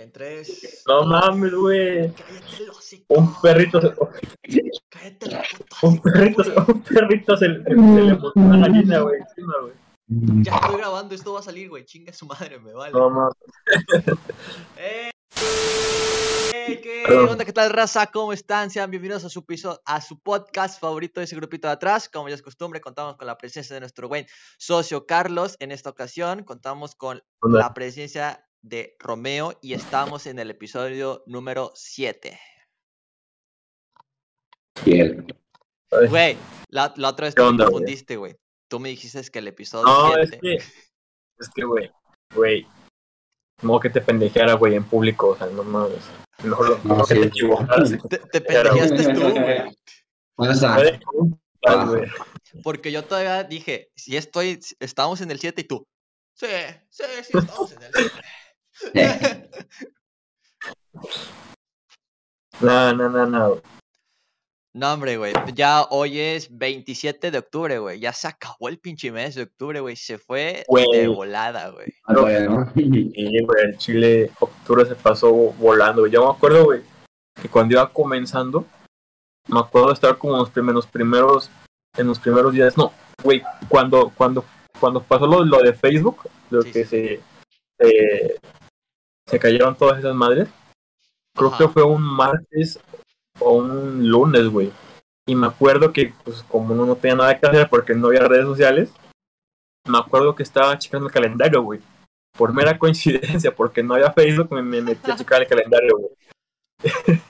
En tres. No mames, güey. Cállate el hocico. Un perrito se... Cállate la puta Un perrito, un perrito se, le- se le botó una gallina, güey, encima, güey. Ya estoy grabando, esto va a salir, güey. Chinga su madre, me vale. No mames. ¡Eh! ¡Eh! ¿Qué onda? ¿Qué tal, raza? ¿Cómo están? Sean bienvenidos a su, piso, a su podcast favorito de ese grupito de atrás. Como ya es costumbre, contamos con la presencia de nuestro buen socio Carlos. En esta ocasión, contamos con la presencia de Romeo y estamos en el episodio número 7. Bien. Ay, Güey, la, la otra vez ¿Qué tú me onda, güey? confundiste, güey. Tú me dijiste que el episodio No, es 7... que, es que, güey, güey, como que te pendejeara, güey, en público, o sea, no mames. Mejor lo, No, mejor que sí. te equivocaras. Te, te pendejeaste tú, güey. Ay, güey. Porque yo todavía dije, si estoy, estamos en el 7 y tú. Sí, sí, sí, estamos en el 7. No, no, no, no. no, hombre, güey. Ya hoy es 27 de octubre, güey. Ya se acabó el pinche mes de octubre, güey. Se fue Güey. de volada, güey. Ah, bueno. Y, güey, el Chile, octubre se pasó volando, güey. Yo me acuerdo, güey, que cuando iba comenzando, me acuerdo de estar como en los primeros, primeros, en los primeros días, no, güey, cuando, cuando, cuando pasó lo, lo de Facebook, lo Sí, que sí. se, eh, se cayeron todas esas madres, creo Ajá. que fue un martes o un lunes, güey. Y me acuerdo que, pues, como uno no tenía nada que hacer porque no había redes sociales, me acuerdo que estaba checando el calendario, güey. Por mera coincidencia, porque no había Facebook, me, me metí a checar el calendario, güey.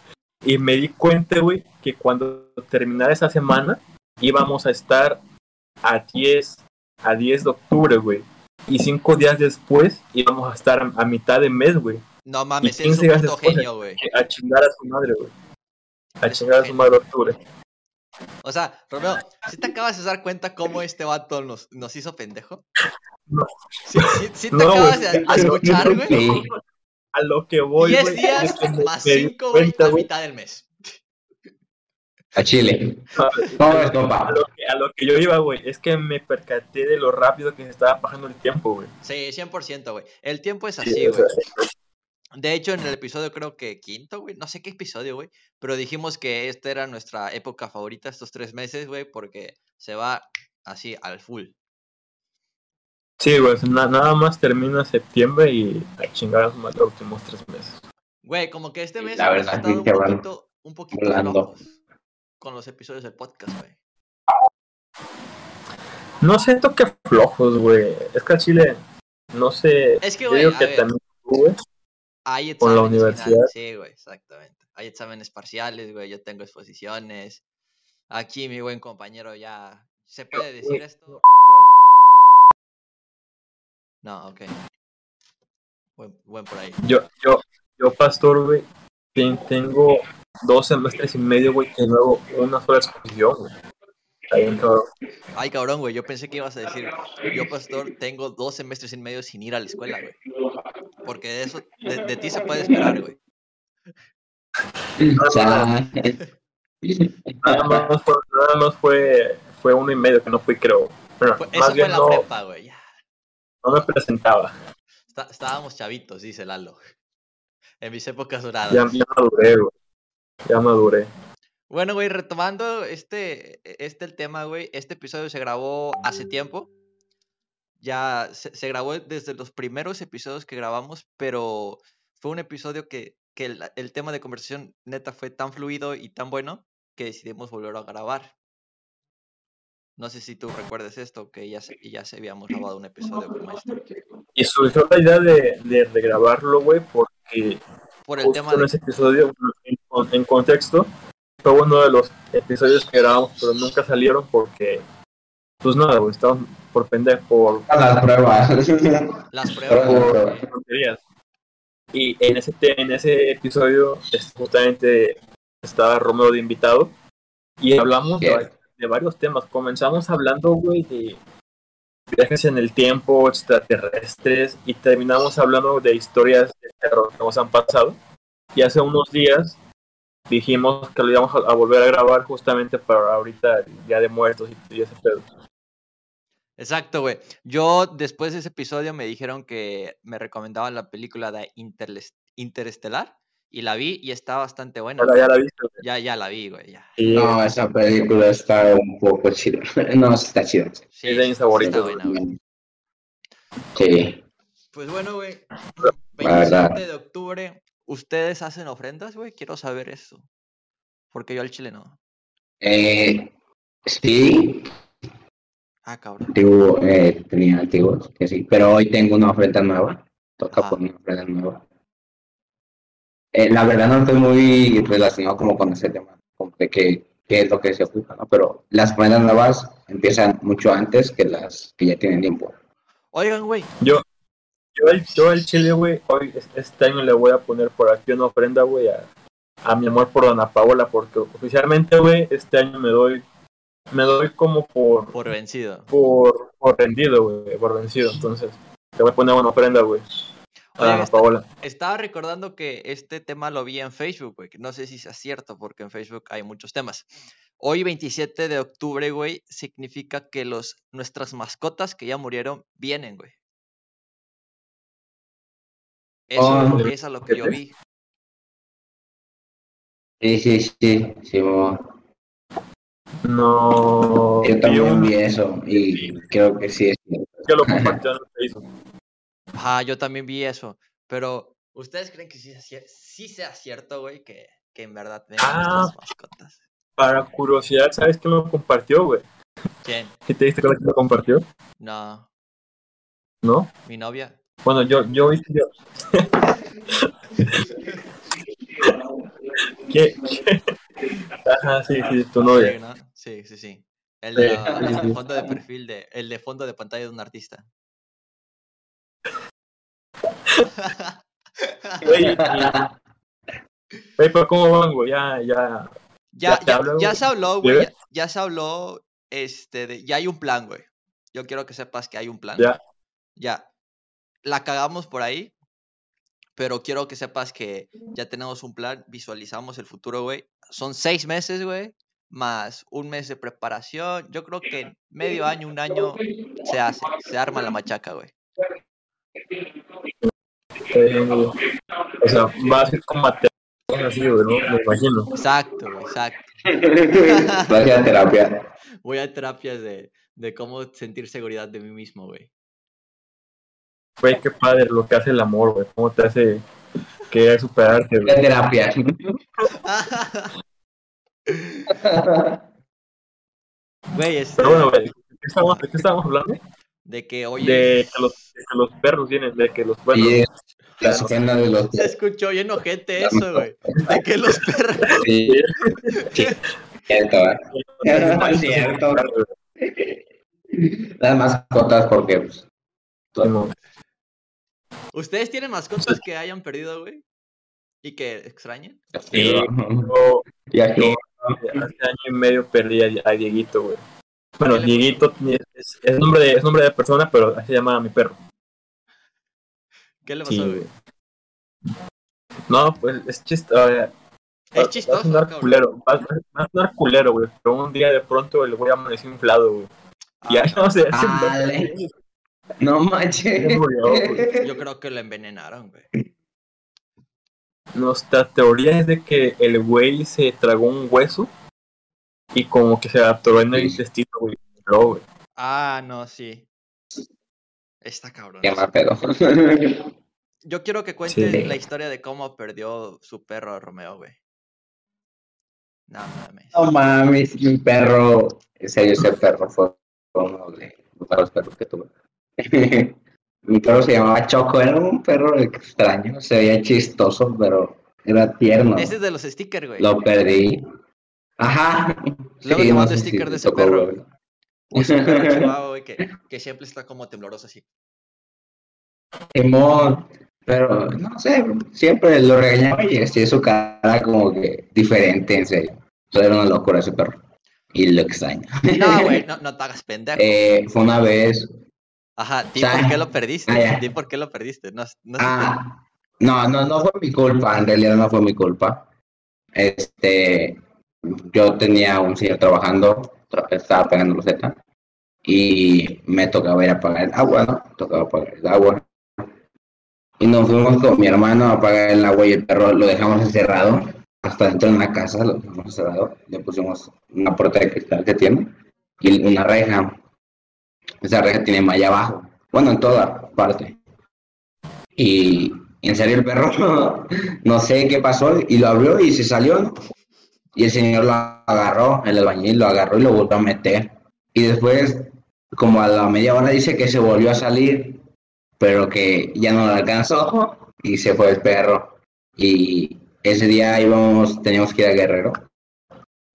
y me di cuenta, güey, que cuando terminara esa semana, íbamos a estar a 10, a 10 de octubre, güey. Y cinco días después íbamos a estar a, mitad de mes, güey. No mames, ¿Y un hace genio, güey. A chingar a su madre, güey. A chingar a su madre octubre. O sea, Romeo, ¿sí te acabas de dar cuenta cómo este vato nos, nos hizo pendejo? No. ¿Sí, sí, sí te No, acabas de a- escuchar, güey? A lo que voy, 10 güey, días más 5, güey, a mitad del mes. A Chile. a- Todo es a lo, que, a lo que yo iba, güey, es que me percaté de lo rápido que se estaba pasando el tiempo, güey. Sí, 100%, güey. El tiempo es Sí, así, güey. De hecho, en el episodio creo que quinto, güey, no sé qué episodio, güey, pero dijimos que esta era nuestra época favorita, estos tres meses, güey, porque se va así al full. Sí, güey, na- nada más termina septiembre y a chingar los últimos tres meses. Güey, como que este mes la verdad, estado un poquito, un poquito volando. Con los episodios del podcast, güey. No siento que flojos, güey. Es que a Chile, no sé. Es que, yo güey, digo a que ver. también tú, güey. Hay Con la exámenes universidad. finales, sí, güey, exactamente. Hay exámenes parciales, güey, yo tengo exposiciones. Aquí mi buen compañero ya... ¿Se puede decir güey, esto? No, ok. Buen, buen por ahí. Yo, yo, yo, pastor, güey, ten- tengo dos semestres y medio, güey, que luego una sola exposición, güey. Bien, cabrón. Ay, cabrón, güey, yo pensé que ibas a decir, yo, pastor, tengo dos semestres y medio sin ir a la escuela, güey. Porque de eso, de, de ti se puede esperar, güey. O sea, Nada más, fue, nada más fue, fue uno y medio que no fui, creo. Bueno, Fue- más eso fue bien en la no, prepa, güey. ya. no me presentaba. Está- estábamos chavitos, dice Lalo. En mis épocas doradas. Ya, ya maduré, güey. Ya maduré. Bueno, güey, retomando este, este el tema, güey. Este episodio se grabó hace tiempo. Ya se, se grabó desde los primeros episodios que grabamos, pero fue un episodio que, que el, el tema de conversación neta fue tan fluido y tan bueno que decidimos volver a grabar. No sé si tú recuerdas esto, que ya se, ya se habíamos grabado un episodio como este. Y surgió la idea de, de, de grabarlo, güey, porque Por el justo tema en ese episodio, en, contexto, fue uno de los episodios que grabamos, pero nunca salieron porque, pues nada, güey, estaban por pendejo, por a las pruebas. Las pruebas. Por-. Y en ese, en ese episodio, este, justamente estaba Romeo de invitado y hablamos de, de varios temas. Comenzamos hablando, güey, de viajes en el tiempo, extraterrestres, y terminamos hablando de historias de terror que nos han pasado. Y hace unos días dijimos que lo íbamos a, a volver a grabar justamente para ahorita, el Día de Muertos y, y ese pedo. Exacto, güey. Yo después de ese episodio me dijeron que me recomendaban la película de Interles- Interestelar y la vi y está bastante buena. Ahora ya la viste, güey. Ya, ya la vi, güey, ya. Sí, No, esa película está un poco chida. No, está chida. Sí, Es de mis está favoritos, buena, güey. Sí. Pues bueno, güey. La verdad. 27 de octubre, ¿ustedes hacen ofrendas, güey? Quiero saber eso. Porque yo al chile no. Eh, sí, Ah, cabrón. eh, tenía antiguos, que sí. Pero hoy tengo una ofrenda nueva. Toca poner una ofrenda nueva. Eh, la verdad no estoy muy relacionado como con ese tema, como de qué, qué es lo que se ocupa, ¿no? Pero las ofrendas nuevas empiezan mucho antes que las que ya tienen tiempo. Oigan, güey. Yo, yo, al- yo al chile, güey, hoy, es- este año le voy a poner por aquí una ofrenda, güey, a, a mi amor por Dona Paola, porque oficialmente, güey, este año me doy, me doy como por, Por vencido. por, por rendido, güey, por vencido, entonces, te voy a poner una ofrenda, güey, a Oigan, Dona está- Paola. Estaba recordando que este tema lo vi en Facebook, güey. No sé si sea cierto, porque en Facebook hay muchos temas. Hoy, 27 de octubre, güey, significa que los, nuestras mascotas que ya murieron vienen, güey. Eso Oh. es a lo que yo vi. Sí, sí, sí, sí, No, yo vi también vi eso y creo que sí es cierto. que lo compartió en Facebook. Ajá, yo también vi eso. Pero, ¿ustedes creen que sí, sea cier- sí sea cierto, güey, que, que en verdad vengan Ah. mascotas? Para curiosidad, ¿sabes quién lo compartió, güey? ¿Quién? ¿Y te diste cuenta que lo compartió? No, ¿No? mi novia. Bueno, yo, yo vi yo. ¿Qué? qué? Ajá, sí, sí, tu Sí, novia. ¿no? Sí, sí, sí. El Sí. de el fondo de perfil de, el de fondo de pantalla de un artista. Güey, pero ¿cómo van, güey? Ya, ya. Ya, ¿Ya se habló, güey. Ya, ya se habló, este, de, ya hay un plan, güey. Yo quiero que sepas que hay un plan. Ya. Ya. La cagamos por ahí, pero quiero que sepas que ya tenemos un plan, visualizamos el futuro, güey. Son seis meses, güey, más un mes de preparación. Yo creo que medio año, un año, se hace, se arma la machaca, güey. eh, o sea, va a ser como Mateo, así, güey, ¿no? Me imagino. Exacto, güey, exacto. Gracias a terapia. Voy a terapias de, de cómo sentir seguridad de mí mismo, güey. Güey, qué padre lo que hace el amor, güey. ¿Cómo te hace querer superarte, güey? terapia. Güey, este, Pero bueno, güey, ¿de qué estamos, de qué estamos hablando? de que hoy De es- que los, de que los perros vienen, de que los bueno, Y es las ofrendas de los Se escuchó bien ojete eso, güey. De que los perros. Sí, sí, cierto, ¿eh? cierto. Las mascotas, porque pues, ¿Ustedes tienen mascotas que hayan perdido, güey? ¿Y que extrañen? Sí. yo Y aquí, hace año y medio perdí a, a Dieguito, güey. Bueno, ¿Qué le Dieguito es, es nombre de, es nombre de persona, pero así se llama mi perro. ¿Qué le pasó, Sí, güey? güey. No, pues es chistoso. Es Va a chistoso, sonar cabrón. culero, va, a sonar culero, güey. Pero un día de pronto el güey amaneció inflado, güey. Y ya Ah, no sé. No manches. Yo creo que lo envenenaron, güey. Nuestra teoría es de que el güey se tragó un hueso y como que se atoró en el Sí. intestino, güey. Güey. Ah, no, sí. Está cabrón. Qué mal pedo. Yo quiero que cuentes Sí. la historia de cómo perdió su perro Romeo, güey. No mames. No mames, mi perro. En serio, ese perro fue uno de los perros perros que tuve. mi perro se llamaba Choco, era un perro extraño, se veía chistoso, pero era tierno. Ese es de los stickers, güey. Lo perdí. Ajá. Luego no mando sticker si de ese tocó, perro. güey. Es un perro chihuahua, güey, que, que siempre está como tembloroso así. Simón, pero no sé, siempre lo regañaba y así su cara como que diferente, en serio. Era una locura ese perro. Y lo extraño. No, güey, no, no te hagas pendejo. Eh, fue una vez. Ajá, di por qué lo perdiste. Ah. Di por qué lo perdiste. No, no no, no, no fue mi culpa, en realidad no fue mi culpa. Este, yo tenía un señor trabajando, tra- estaba pagando los Z y me tocaba ir a pagar el agua, ¿no? Tocaba pagar el agua. Y nos fuimos con mi hermano a apagar el agua y el perro lo dejamos encerrado. Hasta dentro de la casa lo dejamos encerrado. Le pusimos una puerta de cristal que tiene y una reja. Esa reja tiene malla abajo. Bueno, en toda parte. Y en serio el perro, no sé qué pasó, y lo abrió y se salió. Y el señor lo agarró, el albañil lo agarró y lo volvió a meter. Y después, como a la media hora, dice que se volvió a salir, pero que ya no lo alcanzó y se fue el perro. Y ese día íbamos, teníamos que ir a Guerrero.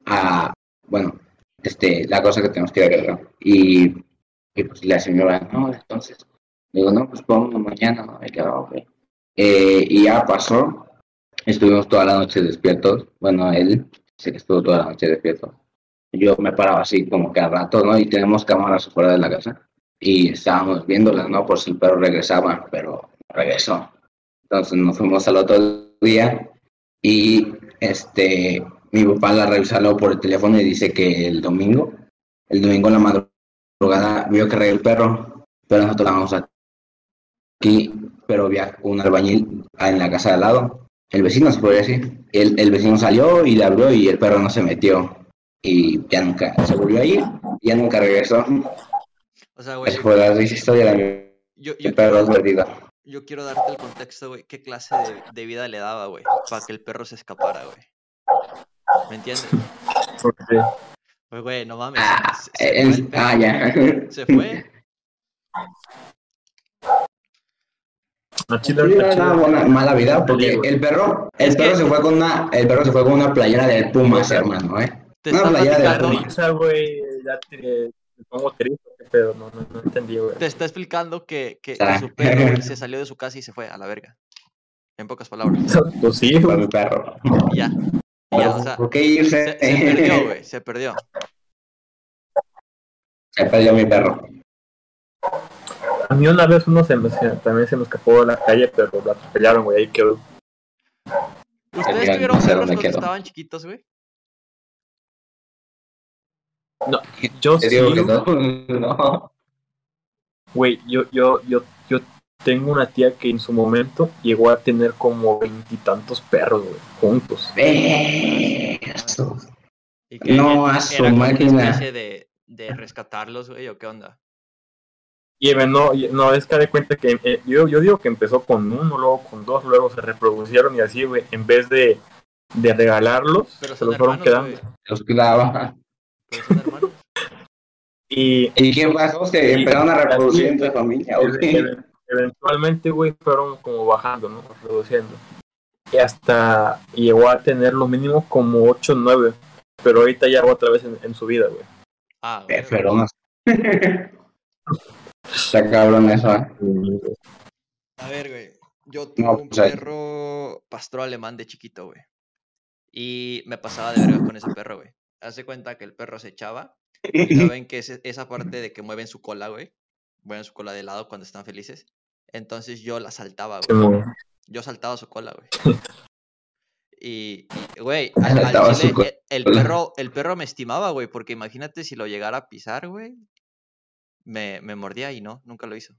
A, bueno, este, la cosa que tenemos que ir a Guerrero. Y, y pues la señora, no, entonces, digo, no, pues vamos mañana, ¿no? Y yo, ok. Eh, y ya pasó. Estuvimos toda la noche despiertos. Bueno, él sí que estuvo toda la noche despierto. Yo me paraba así como que al rato, ¿no? Y tenemos cámaras fuera de la casa. Y estábamos viéndolas, ¿no? Por si el perro regresaba, pero regresó. Entonces nos fuimos al otro día y este mi papá la revisó por el teléfono y dice que el domingo, el domingo en la madrugada vio que reía el perro, pero nosotros la vamos aquí pero había un albañil en la casa de al lado. El vecino se podría decir. El, el vecino salió y le abrió y el perro no se metió. Y ya nunca se volvió a ir, ya nunca regresó. O sea, güey. Esa fue la historia de yo, yo, el perro quiero, perdido. yo quiero darte el contexto, güey. ¿Qué clase de, de vida le daba, güey? Para que el perro se escapara, güey. ¿Me entiendes? Porque Pues, güey, no mames. Ah, se- se fue en- el perro, ah, ya. Se fue. una Chile- buena, mala vida porque el perro, el Es perro que- se fue con una, el perro se fue con una playera del Pumas, hermano, eh. Te Una está playera de platicando, Pumas. Güey, ya te, pongo triste, pedo, no, no, no entendí, güey. te está explicando que, que, que Ah. su perro se salió de su casa y se fue a la verga. En pocas palabras. Pues sí, Fue güey. mi perro. Ya. Ya, o sea, ¿Por qué irse? se, se perdió, güey. Se perdió. Se perdió mi perro. A mí una vez uno se me, se- también se me escapó de la calle, pero lo atropellaron, güey, ahí quedó. ¿Ustedes tuvieron no perros cuando quedó. estaban chiquitos, güey? Yo Te sí, digo que güey. no. no. güey, yo, yo, yo, yo tengo una tía que en su momento llegó a tener como veintitantos perros, güey, juntos. Eso. ¿Y que No, a su máquina. de, de rescatarlos, güey, o qué onda? Y eh, no, no, es que de cuenta que eh, yo, yo digo que empezó con uno, luego con dos, luego se reproducieron y así, güey, en vez de, de regalarlos, Pero se los fueron quedando. güey. Los hermanos. Y ¿Y qué pasó? ¿Se empezaron a reproducir en tu familia? Eventualmente, güey, fueron como bajando, ¿no? Reduciendo. Y hasta llegó a tener lo mínimo como 8 o 9. Pero ahorita ya va otra vez en, en su vida, güey. Ah, güey. Eh, feronas. Está cabrón eso, ¿eh? A ver, güey. Yo tuve No, un pues, ahí- perro pastor alemán de chiquito, güey. Y me pasaba de verga con ese perro, güey. Hace cuenta que el perro se echaba. Y saben que es esa parte de que mueven su cola, güey. Mueven su cola de lado cuando están felices. Entonces yo la saltaba, güey. Yo saltaba su cola, güey. Y, y, güey, al, al Saltaba su chile, cola. e- el perro, el perro me estimaba, güey, porque imagínate si lo llegara a pisar, güey, me, me mordía y no, nunca lo hizo.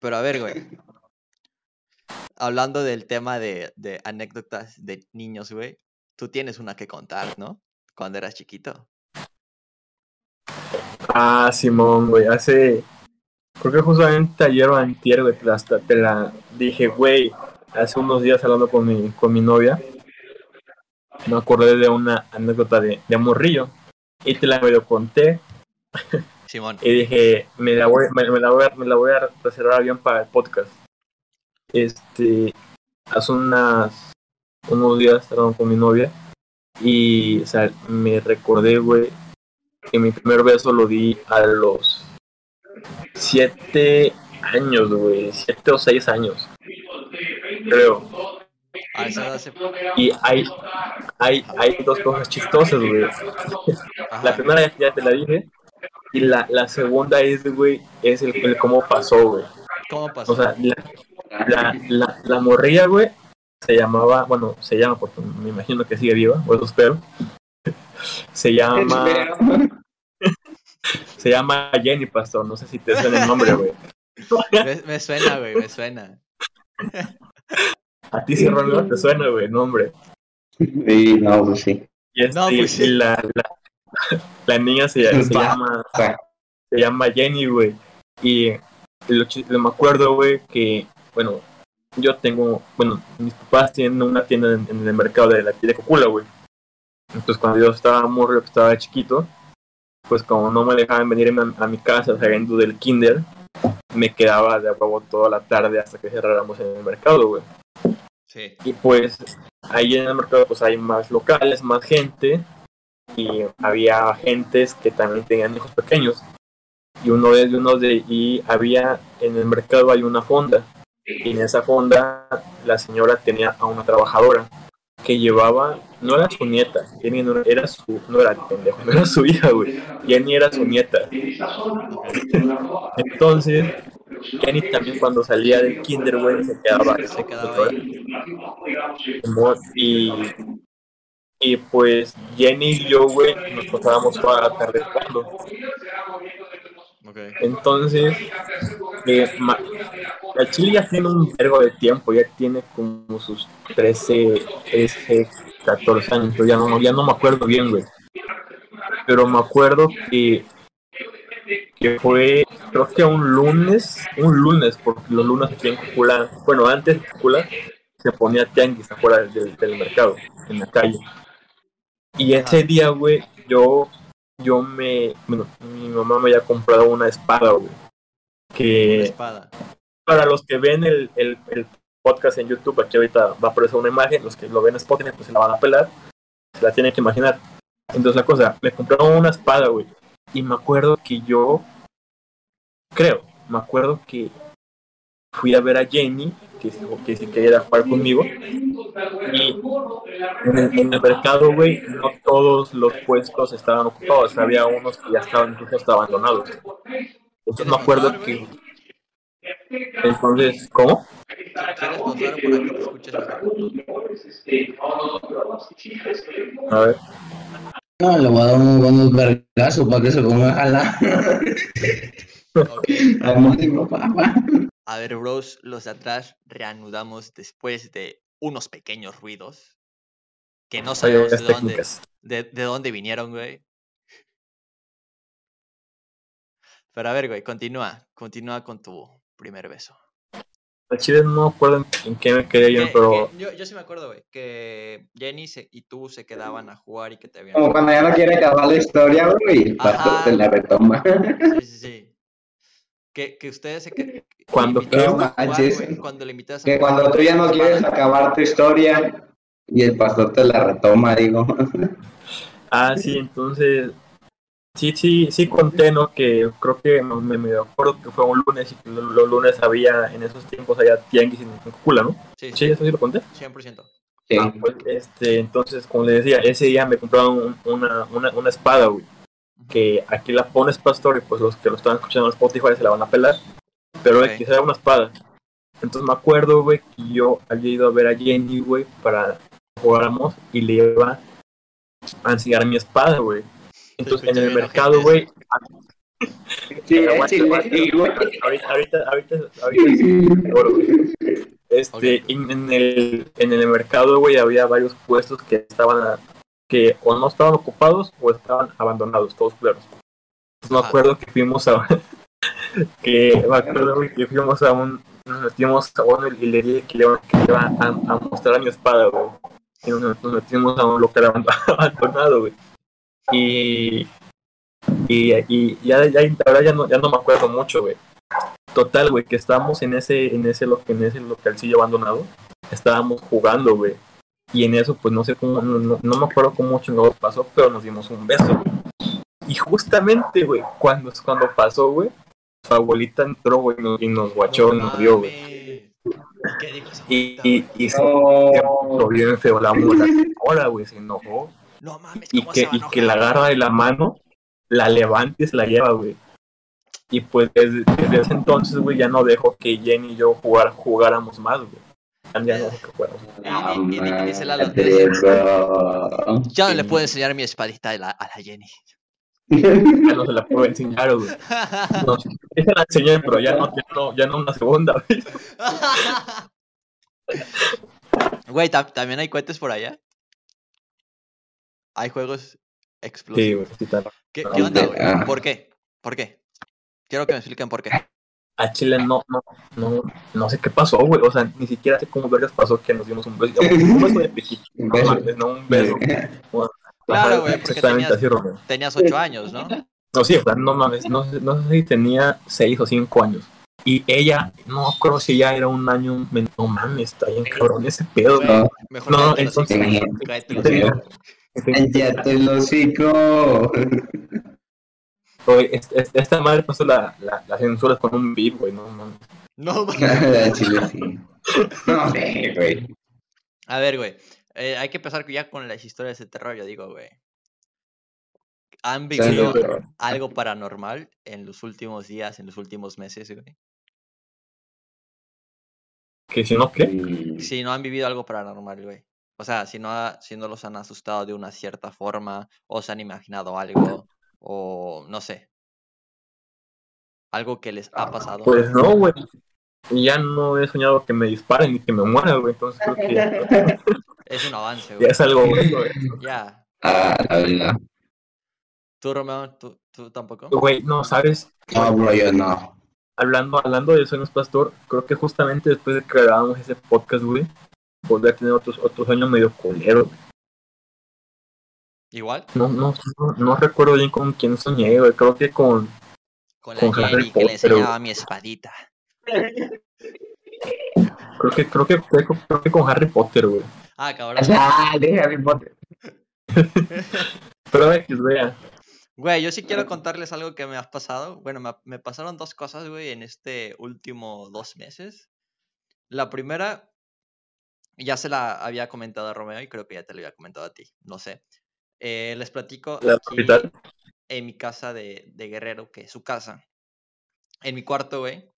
Pero a ver, güey. Hablando del tema de, de anécdotas de niños, güey, tú tienes una que contar, ¿no? Cuando eras chiquito. Ah, Simón, güey, hace. Creo que justamente ayer o antier, güey, hasta te la dije, güey, hace unos días hablando con mi, con mi novia, me acordé de una anécdota de, de morrillo. Y te la medio conté Simón. y dije, me la voy, me, me la voy a, me la voy a reservar bien para el podcast. Este, hace unas, unos días hablando con mi novia y, o sea, me recordé, güey, que mi primer beso lo di a los siete años, güey, siete o seis años, creo. Y hay, hay, hay dos cosas chistosas, güey. La primera ya- ya te la dije. Y la, la segunda es, güey, es el, el cómo pasó, güey. ¿Cómo pasó? O sea, la, la, la, la morrilla, güey, se llamaba, bueno, se llama porque me imagino que sigue viva, o eso espero. Se llama, se llama Jenny Pastor, no sé si te suena el nombre, güey. Me, me suena, güey, me suena. A ti sí, Ronaldo, te suena, güey, no, hombre. Y no, pues sí. Y, este, No, pues sí. y la, la, la niña se, llama se llama Jenny, güey. Y lo, lo me acuerdo, güey, que, bueno, yo tengo, bueno, mis papás tienen una tienda en, en el mercado de la de Cocula, güey. Entonces, cuando yo estaba morro, que estaba chiquito, pues como no me dejaban venir a, a mi casa saliendo del kinder, me quedaba de huevo toda la tarde hasta que cerráramos en el mercado, güey. Sí. Y pues ahí en el mercado pues hay más locales, más gente y había agentes que también tenían hijos pequeños. Y uno de uno de y había en el mercado hay una fonda y en esa fonda la señora tenía a una trabajadora que llevaba no era su nieta, Jenny no era su no era pendejo, no era su hija, güey. Jenny era su nieta. Entonces Jenny también cuando salía del kinder, güey, se quedaba, Se quedaba ahí. Y, y pues Jenny y yo, güey, nos pasábamos toda la tarde jugando. Entonces, eh, el Chile ya tiene un vergo de tiempo, ya tiene como sus 13, 13 14 años, ya no, ya no me acuerdo bien, güey. Pero me acuerdo que, fue, creo que un lunes, un lunes, porque los lunes aquí en bueno, antes de Cucula, se ponía tianguis afuera del, del mercado, en la calle. Y ese día, güey, yo, yo me, bueno, mi mamá me había comprado una espada, güey. Una Que espada. para los que ven el, el, el podcast en YouTube, aquí ahorita va a aparecer una imagen, los que lo ven en Spotify, pues se la van a pelar, se la tienen que imaginar. Entonces la cosa, me compraron una espada, güey, y me acuerdo que yo, creo, me acuerdo que fui a ver a Jenny, que, que si quería jugar conmigo, y en el, en el mercado, güey, no todos los puestos estaban ocupados, había unos que ya estaban incluso hasta abandonados. Entonces me acuerdo que, entonces, ¿cómo? A ver. no, le voy a dar unos buenos vergazos para que se ponga a jalar. Ok. Amor de papá. A ver, bros, los de atrás reanudamos después de unos pequeños ruidos que no sabemos de dónde, técnicas. de, de dónde vinieron, güey. Pero a ver, güey, continúa. Continúa con tu primer beso. Al chile no me acuerdo en, qué me quedé yo, pero que yo, yo sí me acuerdo, güey, que Jenny se- y tú se quedaban a jugar y que te habían... Como cuando ya no quiere acabar la historia, güey, pastor te la retoma. Sí, sí, sí. Que, que ustedes se... Que, que Cuando jugar, cuando le invitas a Que jugar cuando tú ya no quieres acabar tu historia y el pastor te la retoma, digo. Ah, sí, entonces. Sí, sí, sí conté, ¿no? Que creo que me, me acuerdo que fue un lunes y que lo- los lunes había, en esos tiempos, había tianguis en Cúcula, ¿no? Sí, Sí, sí, eso sí lo conté. 100%. Sí. Ah, pues, este, entonces, como les decía, ese día me compraron un- una, una, una espada, güey. Que aquí la pones pastor y pues los que lo estaban escuchando en Spotify se la van a pelar. Pero Ok. X era una espada. Entonces me acuerdo, güey, que yo había ido a ver a Jenny, güey, para que jugáramos y le iba a enseñar mi espada, güey. Entonces en el mercado, güey, Sí, aguanta, sí, güey. ahorita, ahorita, ahorita. Este, en, en el, en el mercado, güey, había varios puestos que estaban, a- que o no estaban ocupados o estaban abandonados, todos culeros. Me Ajá. acuerdo que fuimos a, que me acuerdo, que fuimos a un, nos metimos a uno y le dije que le iba, a, a mostrar mi espada, güey. Y nos, metimos a un local abandonado, güey. Y, y, y ya, ya, ya no, ya no me acuerdo mucho, güey. Total, güey, que estábamos en ese, en ese, en ese localcillo abandonado, estábamos jugando, güey. Y en eso, pues no sé cómo, no, no- no me acuerdo cómo chingados pasó, pero nos dimos un beso, güey. Y justamente, güey, cuando, cuando pasó, güey, su abuelita entró, güey, y nos- y nos guachó, No nos vio, güey. ¿Qué dijo esa Y, y, y se No. bien feo la mula. Ahora, güey, se enojó. No mames, Y ¿cómo que, y que la agarra de la mano, la levanta y se la lleva, güey. Y pues desde, desde ese entonces, güey, ya no dejó que Jenny y yo jugar, jugáramos más, güey. Ya no. Ya le puedo enseñar mi espadita a la, a la Jenny. Ya no se la puedo enseñar, güey. No, sí se la enseñé, pero ya no, ya no, ya no una segunda, güey. Güey, ¿tam- ¿también hay cohetes por allá? Hay juegos Sí, explosivos. güey, sí, tal. ¿Qué, Ah, qué onda, güey? ah. ¿Por qué? ¿Por qué? Quiero que me expliquen por qué. A Chile no, no, no, no sé qué pasó, güey. O sea, ni siquiera sé cómo vergas pasó que nos dimos un beso. Un beso de piquito. No beso. mames, no un beso. Claro, güey, porque Exactamente tenías- así, Romeo. Tenías ocho años, ¿no? No, sí, o sea, no mames, no, sé- no sé si tenía seis o cinco años. Y ella, no creo si ya era un año, no mames, está bien cabrón ese pedo, Güey. No, Mejor No, entonces- cállate el hocico. Es- esta madre pasó la, la, la censura con un beat, güey, no mames. No, mames. Al Chile sí. No sé, güey. A ver, güey. eh, hay que empezar ya con las historias de terror, yo digo, güey. ¿Han vivido algo paranormal en los últimos días, en los últimos meses, güey? Que si no, ¿qué? Si no han vivido algo paranormal, güey. O sea, si no, ha- si no los han asustado de una cierta forma, o se han imaginado algo, o no sé. Algo que les ha pasado. Pues no, güey. Ya no he soñado que me disparen ni que me muera, güey. Entonces creo que ya, Es un avance, ya güey. es algo bueno, güey. Ya. Ah, la verdad. ¿Tú, Romeo? ¿Tú, tú tampoco? Güey, no, ¿sabes? No, bro, yo no. Hablando, hablando de sueños, pastor, creo que justamente después de que grabamos ese podcast, güey, volví a tener otros, otro sueño medio culero. güey. ¿Igual? No, no, no, no recuerdo bien con quién soñé, güey. Creo que con. Con la Con Harry que le enseñaba mi espadita. Creo que, creo que, creo, que- creo que con Harry Potter, güey. Ah, cabrón. Ah, de Harry Potter. Pero X, vea. Güey, yo sí quiero contarles algo que me ha pasado. Bueno, me, me pasaron dos cosas, güey, en este último dos meses. La primera, ya se la había comentado a Romeo y creo que ya te lo había comentado a ti, no sé. Eh, les platico La aquí capital. en mi casa de, de Guerrero, que es su casa. En mi cuarto, güey,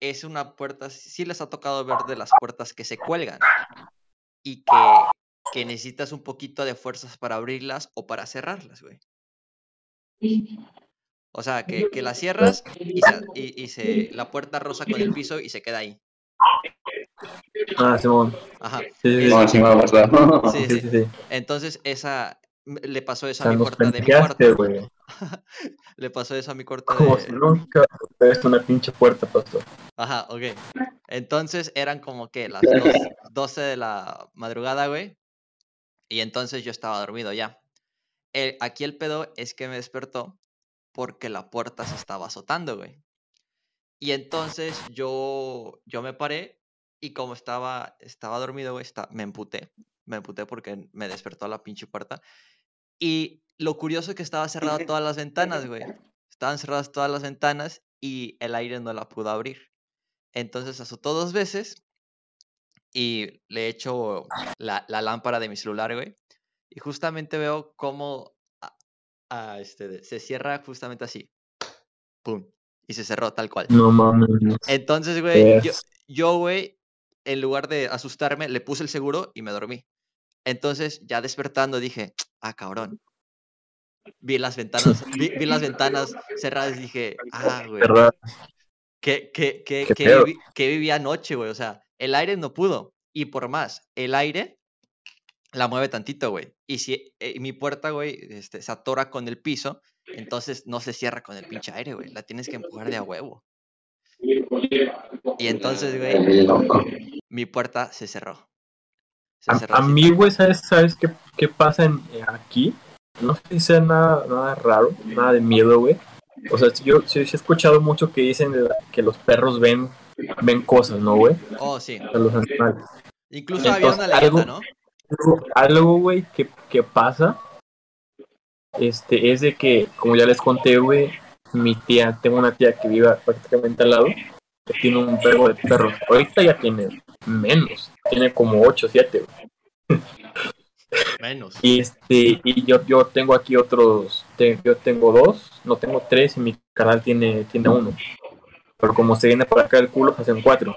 es una puerta, sí les ha tocado ver de las puertas que se cuelgan y que, que necesitas un poquito de fuerzas para abrirlas o para cerrarlas, güey. O sea, que, que la cierras y, se, y, y se, la puerta roza con el piso y se queda ahí. Ah, Simón. Ajá. Sí, sí, sí. Entonces, esa le pasó O eso a mi puerta de mi cuarto. güey. Le pasó eso a mi cuarto Como de, si nunca ves una pinche puerta, pastor. Ajá, ok. Entonces eran como que las dos- 12 de la madrugada, güey. Y entonces yo estaba dormido ya. El- aquí el pedo es que me despertó porque la puerta se estaba azotando, güey. Y entonces yo, yo me paré y como estaba, estaba dormido, güey, esta- me emputé. Me emputé porque me despertó la pinche puerta. Y lo curioso es que estaba cerrada todas las ventanas, güey. Estaban cerradas todas las ventanas y el aire no la pudo abrir. Entonces azotó dos veces y le echo la, la lámpara de mi celular, güey. Y justamente veo cómo a- a este, se cierra justamente así. ¡Pum! Y se cerró tal cual. No mames. Entonces, güey, yo, Es- yo, güey, en lugar de asustarme, le puse el seguro y me dormí. Entonces, ya despertando, dije, ah, cabrón. Vi las ventanas, vi, vi las ventanas cerradas y dije, ah, güey. ¿Qué, qué, qué, Qué viví, anoche, güey? O sea, el aire no pudo. Y por más, el aire la mueve tantito, güey. Y si eh, mi puerta, güey, este, se atora con el piso, entonces no se cierra con el pinche aire, güey. La tienes que empujar de a huevo. Y entonces, güey, mi puerta se cerró. Se A, a mí, güey, ¿sabes, sabes qué, qué pasa en, eh, aquí? No sé si sea nada, nada raro, nada de miedo, güey. O sea, yo sí, sí he escuchado mucho que dicen que los perros ven, ven cosas, ¿no, güey? Oh, sí. O sea, los animales. Incluso había una Entonces, leyenda, algo- ¿no? Algo- Algo, güey, que, que pasa este, es de que, como ya les conté, güey, mi tía, tengo una tía que vive prácticamente al lado, que tiene un perro de perros. Ahorita ya tiene menos, tiene como 8 o 7, güey. Menos. Y este, y yo, yo tengo aquí otros, te- yo tengo dos, no tengo tres y mi canal tiene, tiene uno. Pero como se viene por acá el culo, se hacen cuatro.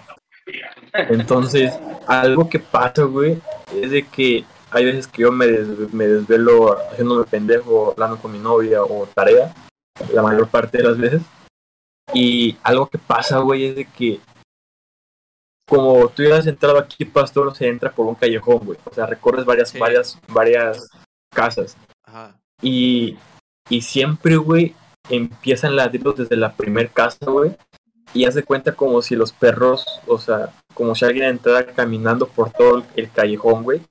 Entonces, algo que pasa, güey, es de que hay veces que yo me, des- me desvelo haciéndome pendejo, hablando con mi novia o tarea, la mayor parte de las veces. Y algo que pasa, güey, es de que como tú has entrado aquí, Pastor, se entra por un callejón, güey. O sea, recorres varias, Sí. varias, varias casas. Ajá. Y, y siempre, güey, empiezan ladridos desde la primer casa, güey. Y hace cuenta como si los perros, o sea, como si alguien entrara caminando por todo el, callejón, güey.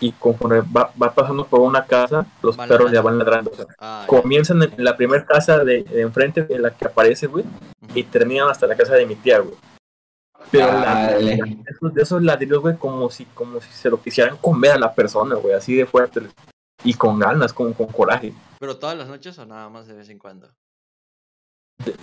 Y conforme va, va pasando por una casa, los Van perros ya van ladrando. O sea, Ah, comienzan en la primera casa de, de enfrente en la que aparece, güey. Y terminan hasta la casa de mi tía, güey. Pero la- esos, de esos ladridos, güey, como si, como si se lo quisieran comer a la persona, güey, así de fuerte. Y con ganas, con, con coraje. ¿Pero todas las noches o nada más de vez en cuando?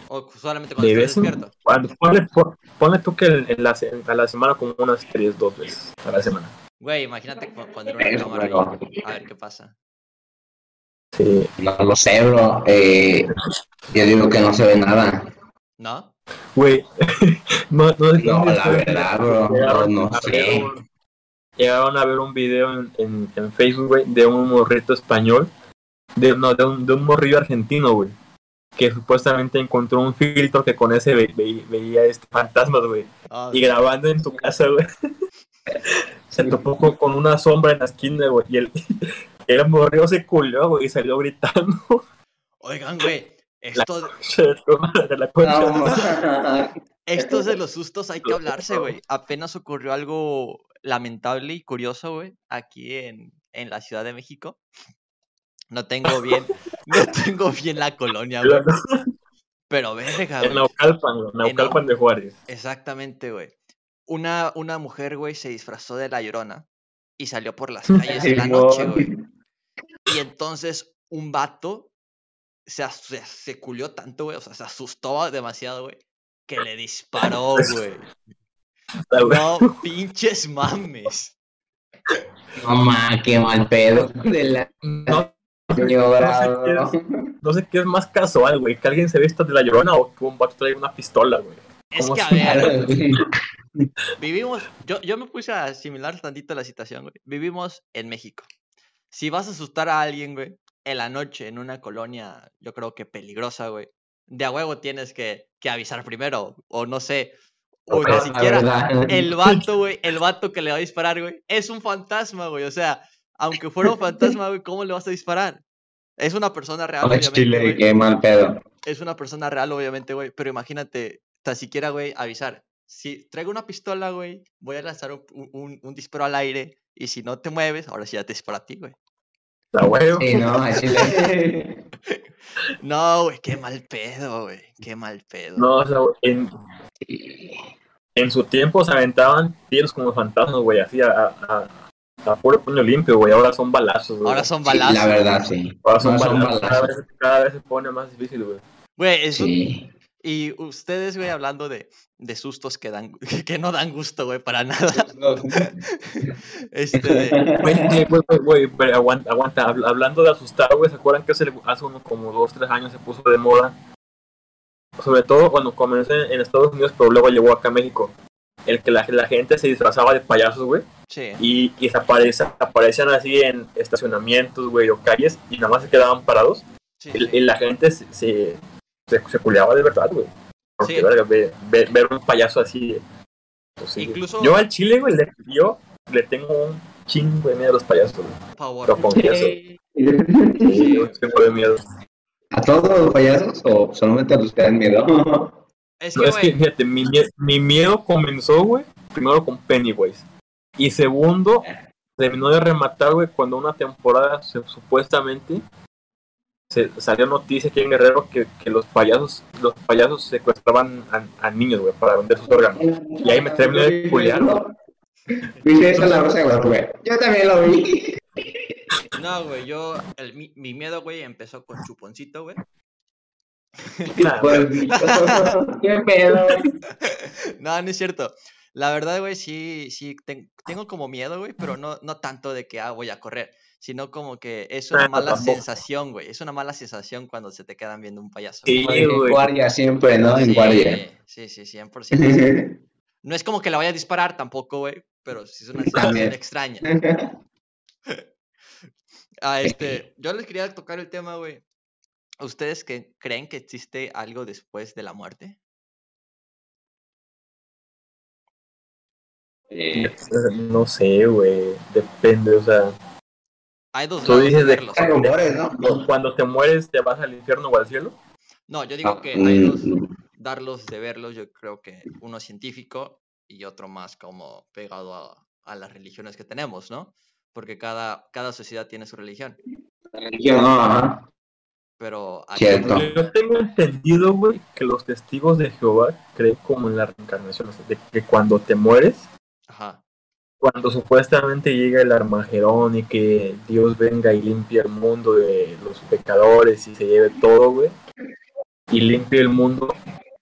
¿O solamente cuando De estás vez en despierto? cuando. Ponle, pon- ponle tú que en la, a la semana como unas tres, dos veces a la semana. Güey, imagínate poner una Eso, cámara ahí. A ver qué pasa. Sí. No lo sé, bro. Eh, yo digo que no se ve nada. ¿No? Güey, no, no, No, la verdad, bro. No, Llegaron no sé. un- Llegaron a ver un video en, en, en Facebook, güey, de un morrito español, de, no, de un, de un morrillo argentino, güey, que supuestamente encontró un filtro que con ese ve- ve- veía este fantasmas, güey, Ah, y grabando en su casa, güey, se topó con, con una sombra en la esquina, güey, y el, el morrillo se culió, güey, y salió gritando, Oigan, güey, esto. No. estos de los sustos hay que hablarse, güey. Apenas ocurrió algo lamentable y curioso, güey, aquí en, en la Ciudad de México. No tengo bien, no tengo bien la colonia, güey. Pero verga, En güey. Naucalpan, güey, Naucalpan de Juárez. Exactamente, güey. Una, una mujer, güey, se disfrazó de la llorona y salió por las calles en la noche, güey. Y entonces un vato se, se, se culió tanto, güey, o sea, se asustó demasiado, güey, que le disparó, güey. No pinches mames. No ma, qué mal pedo de la No, señora. no sé qué bro. no sé qué es más casual, güey, que alguien se vista de la llorona o que un vato traiga una pistola, güey. Es ¿Cómo que, a ver, vivimos, yo, yo me puse a asimilar tantito la situación, güey. Vivimos en México. Si vas a asustar a alguien, güey, en la noche, en una colonia, yo creo que peligrosa, güey, de a huevo tienes que, que avisar primero, o no sé, o ni siquiera, el vato, güey, el vato que le va a disparar, güey, es un fantasma, güey, o sea, aunque fuera un fantasma, güey, ¿cómo le vas a disparar? Es una persona real, Al obviamente, chile, qué mal pedo. es una persona real, obviamente, güey, pero imagínate, tan siquiera, güey, avisar. Si traigo una pistola, güey, voy a lanzar un, un- un disparo al aire y si no te mueves, ahora sí ya te disparo a ti, güey. La güey. Sí, no, al chile. No, güey, qué mal pedo, güey, qué mal pedo. No, o sea, en, en su tiempo se aventaban tiros como fantasmas, güey, así a, a, a puro puño limpio, güey. Ahora son balazos, güey. ahora son Sí, balazos. la verdad, sí. Ahora son, ahora son balazos. Cada, vez, cada vez se pone más difícil, güey. Güey, es un- Sí. Y ustedes, güey, hablando de, de sustos que dan, que no dan gusto, güey, para nada. Este, de- Güey, aguanta, aguanta. Habl- Hablando de asustar, güey, ¿se acuerdan que hace, hace unos como dos, tres años se puso de moda? Sobre todo cuando comenzó en, en Estados Unidos, pero luego llegó acá a México. El que la, la gente se disfrazaba de payasos, güey, sí. y, y se aparece- aparecían así en estacionamientos, güey, o calles, y nada más se quedaban parados. sí, Y, sí. y la gente se, se, se, se culeaba de verdad, güey. Porque, Sí. verga, ve- ve- ver un payaso así. pues. Incluso- Yo al chile, güey, le, yo le tengo un chingo de miedo a los payasos, güey. Favor. Lo confieso. Sí. Sí, yo tengo de miedo. ¿A todos los payasos o solamente a los que dan miedo? Es No, que, es que, fíjate, mi, mie- mi miedo comenzó, güey, primero con Pennywise. Y segundo, terminó de rematar, güey, cuando una temporada se- supuestamente se salió noticia aquí en Guerrero que, que los payasos los payasos secuestraban a, a niños, güey, para vender sus órganos. Y ahí me terminé de culiar, güey. ¿Viste en la Rosa Guadalupe? Yo también lo vi. no, güey, yo, el- mi, mi miedo, güey, empezó con chuponcito, güey. ¿Qué pedo? No, no es cierto. La verdad, güey, sí, sí, ten- tengo como miedo, güey, pero no, no tanto de que, ah, voy a correr, sino como que es una mala tampoco. sensación, güey. Es una mala sensación cuando se te quedan viendo un payaso. Sí, En guardia siempre, ¿no? En Sí, guardia. sí, sí, 100%. No es como que la vaya a disparar tampoco, güey, pero sí es una sensación También. extraña. Ah, este, yo les quería tocar el tema, güey. ¿Ustedes que creen que existe algo después de la muerte? Eh, No sé, güey. Depende, o sea. Hay dos Tú dices de rumores, ¿no? cu- Cuando te mueres, ¿te vas al infierno o al cielo? No, yo digo Ah, que hay dos mm, darlos de verlos. Yo creo que uno científico y otro más como pegado a, a las religiones que tenemos, ¿no? Porque cada, cada sociedad tiene su religión. religión, no, ajá. Pero hay Cierto. otros- Yo tengo entendido, güey, que los testigos de Jehová creen como en la reencarnación. o sea, de que cuando te mueres, Ajá. Cuando supuestamente llega el Armagedón y que Dios venga y limpie el mundo de los pecadores y se lleve todo, güey, y limpie el mundo,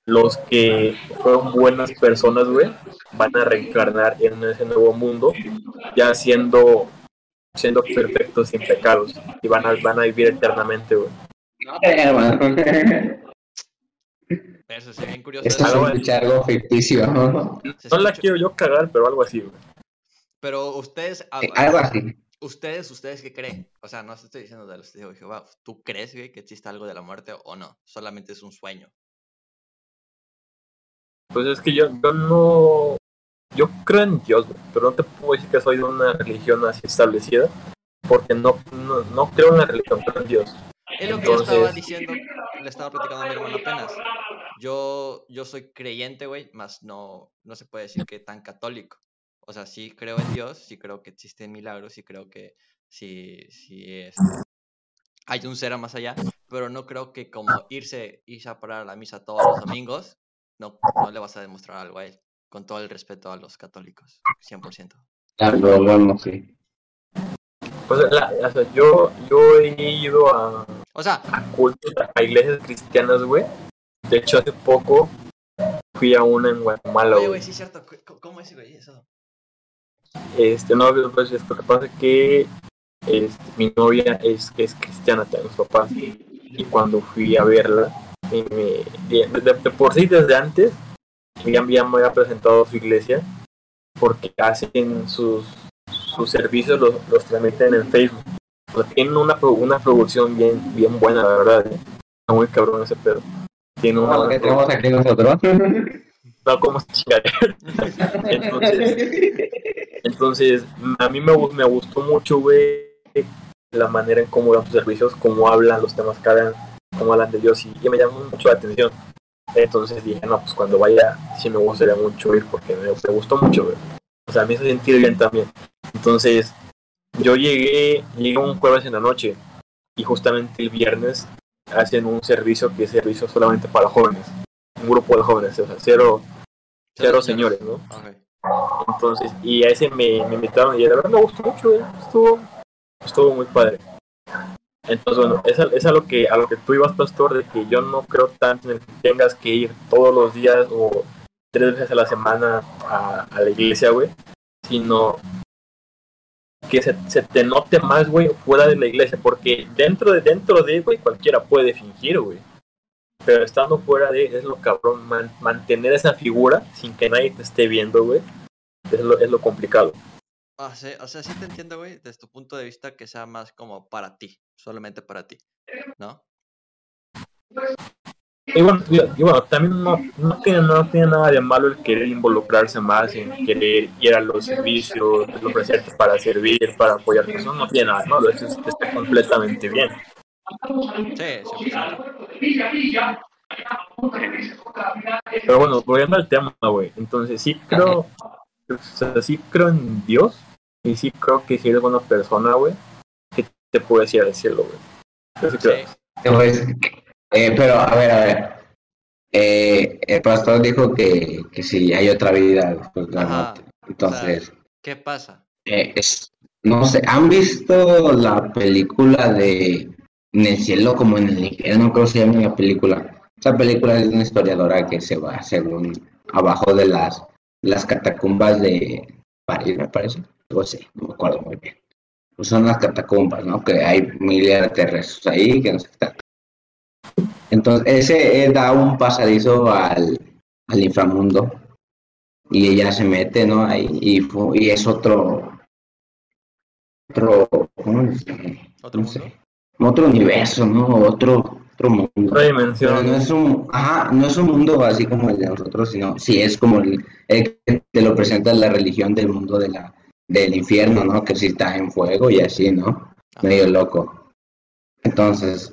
los que fueron buenas personas, güey, van a reencarnar en ese nuevo mundo, ya siendo siendo perfectos sin pecados y van a, van a vivir eternamente, güey. No, hermano. Eso sí, bien curioso. Esto escucha algo ficticio, ¿no? No la quiero yo cagar, pero algo así, güey. Pero ustedes, Algo así. ustedes, ustedes qué creen? O sea, no te estoy diciendo de los testigos de Jehová. ¿Tú crees, güey, que existe algo de la muerte o no? Solamente es un sueño. Pues es que yo, yo no. Yo creo en Dios, güey, pero no te puedo decir que soy de una religión así establecida, porque no, no, no creo en la religión, creo en Dios. Es lo que yo estaba Entonces- diciendo, le estaba platicando a mi hermano apenas. Yo, yo soy creyente, güey, más no, no se puede decir que tan católico. O sea, sí creo en Dios, sí creo que existen milagros, sí creo que sí, sí es, hay un ser más allá, pero no creo que como irse, irse a parar a la misa todos los domingos, no, no le vas a demostrar algo a él, con todo el respeto a los católicos, 100%. Algo, bueno, sí. Pues la- o sea, yo, yo he ido a, O sea, a cultos, a iglesias cristianas, güey. De hecho, hace poco fui a una en Guatemala, oye, güey. güey, sí es cierto, ¿cómo- ¿cómo es, güey, eso? Este, no, pues es lo que pasa es que este, mi novia es, es cristiana, también sus papás. Y cuando fui a verla, y me, de, de- de por sí desde antes, ya, ya me había presentado a su iglesia, porque hacen sus, sus servicios, los, los transmiten en Facebook. Tienen una, una producción bien, bien buena, la verdad. ¿eh? Está muy cabrón ese pedo. Tiene una, que tenemos aquí nosotros. no como chingadera. Entonces, entonces, a mí me, me gustó mucho, güey, la manera en cómo dan sus servicios, cómo hablan, los temas que hablan, cómo hablan de Dios, y, y me llamó mucho la atención. Entonces dije, no, pues cuando vaya, sí me gustaría mucho ir, porque me, me gustó mucho, güey. O sea, me hizo sentir bien también. Entonces, yo llegué, llegué un jueves en la noche, y justamente el viernes hacen un servicio que es servicio solamente para jóvenes. Un grupo de jóvenes, o sea, cero, cero señores, ¿no? Ok. Entonces, y a ese me, me invitaron y la verdad me gustó mucho, güey. Estuvo, estuvo muy padre. Entonces, bueno, es a, es a lo que a lo que tú ibas, pastor, de que yo no creo tanto en que tengas que ir todos los días o tres veces a la semana a, a la iglesia, güey, sino que se, se te note más, güey, fuera de la iglesia, porque dentro de, dentro de, güey, cualquiera puede fingir, güey. Pero estando fuera de, es lo cabrón, man- mantener esa figura sin que nadie te esté viendo, güey, es lo, es lo complicado. Ah, sí, o sea, sí te entiendo, güey, desde tu punto de vista que sea más como para ti, solamente para ti, ¿no? Y bueno, y- bueno, también no, no, tiene, no tiene nada de malo el querer involucrarse más, en querer ir a los servicios, ofrecerte para servir, para apoyar personas, no tiene nada de malo, eso es- está completamente bien. Sí, 100%. Pero bueno, volviendo al tema, güey, entonces sí creo, o sea, sí creo en Dios, y sí creo que si eres buena persona, güey, que te puedes ir al cielo, güey. Sí creo. Pues, eh, pero, a ver, a ver. Eh, el pastor dijo que, que sí, hay otra vida después de la Ajá. muerte. Entonces, ¿Qué pasa? eh, es- no sé, ¿han visto la película de En el cielo como en el infierno? Creo que se llama la película. Esa película es de una historiadora que se va, según, abajo de las, las catacumbas de París, me parece. No sé, no me acuerdo muy bien. Pues son las catacumbas, ¿no? Que hay miles de terrestres ahí, que no sé qué. Entonces, ese eh, da un pasadizo al, al inframundo y ella se mete, ¿no? Ahí, y, y es otro, otro, ¿cómo llama? ¿Otro No sé. Otro universo, ¿no? Otro, otro mundo. Otra Pero dimensión. no es un, ajá, no es un mundo así como el de nosotros, sino sí es como el, el que te lo presenta la religión del mundo de la, del infierno, ¿no? Que sí está en fuego y así, ¿no? Ajá. Medio loco. Entonces,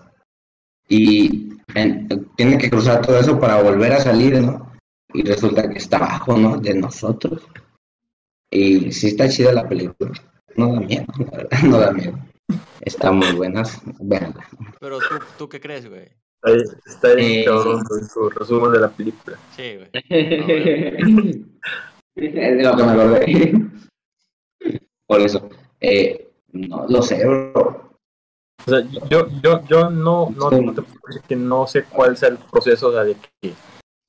y en- tiene que cruzar todo eso para volver a salir, ¿no? Y resulta que está abajo, ¿no? De nosotros. Y sí está chida la película. No da miedo, la verdad, no da miedo. Está muy buena, véanla. Pero tú, ¿tú qué crees, güey? Está ahí, Eh, su resumen de la película. Sí, güey. Es de lo que me acordé. Por eso. Eh, no lo sé, bro. O sea, yo, yo, yo no, no, no te puedo decir que no sé cuál sea el proceso, o sea, de que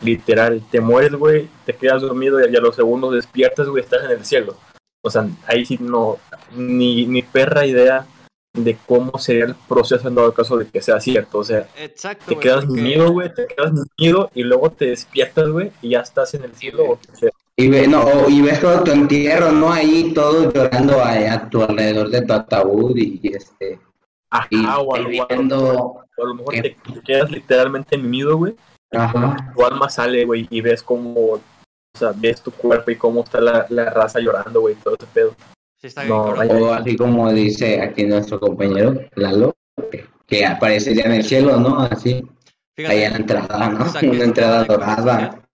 literal te mueres, güey, te quedas dormido y a los segundos despiertas, güey, estás en el cielo. O sea, ahí sí no, ni, ni perra idea de cómo sería el proceso en dado caso de que sea cierto. O sea, Exacto, te quedas porque- dormido, güey, te quedas dormido y luego te despiertas, güey, y ya estás en el cielo. O sea, Y, ve, no, o- y ves todo tu entierro, ¿no? Ahí todos llorando a, a tu alrededor de tu ataúd y, este. Ajá, o a, y o a- viendo. o a lo mejor te, te quedas literalmente mimido, güey. Tu alma sale, güey, y ves cómo, o sea, ves tu cuerpo y cómo está la, la raza llorando, güey, todo ese pedo. Sí, está No. O así como dice aquí nuestro compañero, Lalo, que, que aparecería en el cielo, ¿no? Así, Fíjate, ahí en la entrada, ¿no? Una entrada conversación dorada.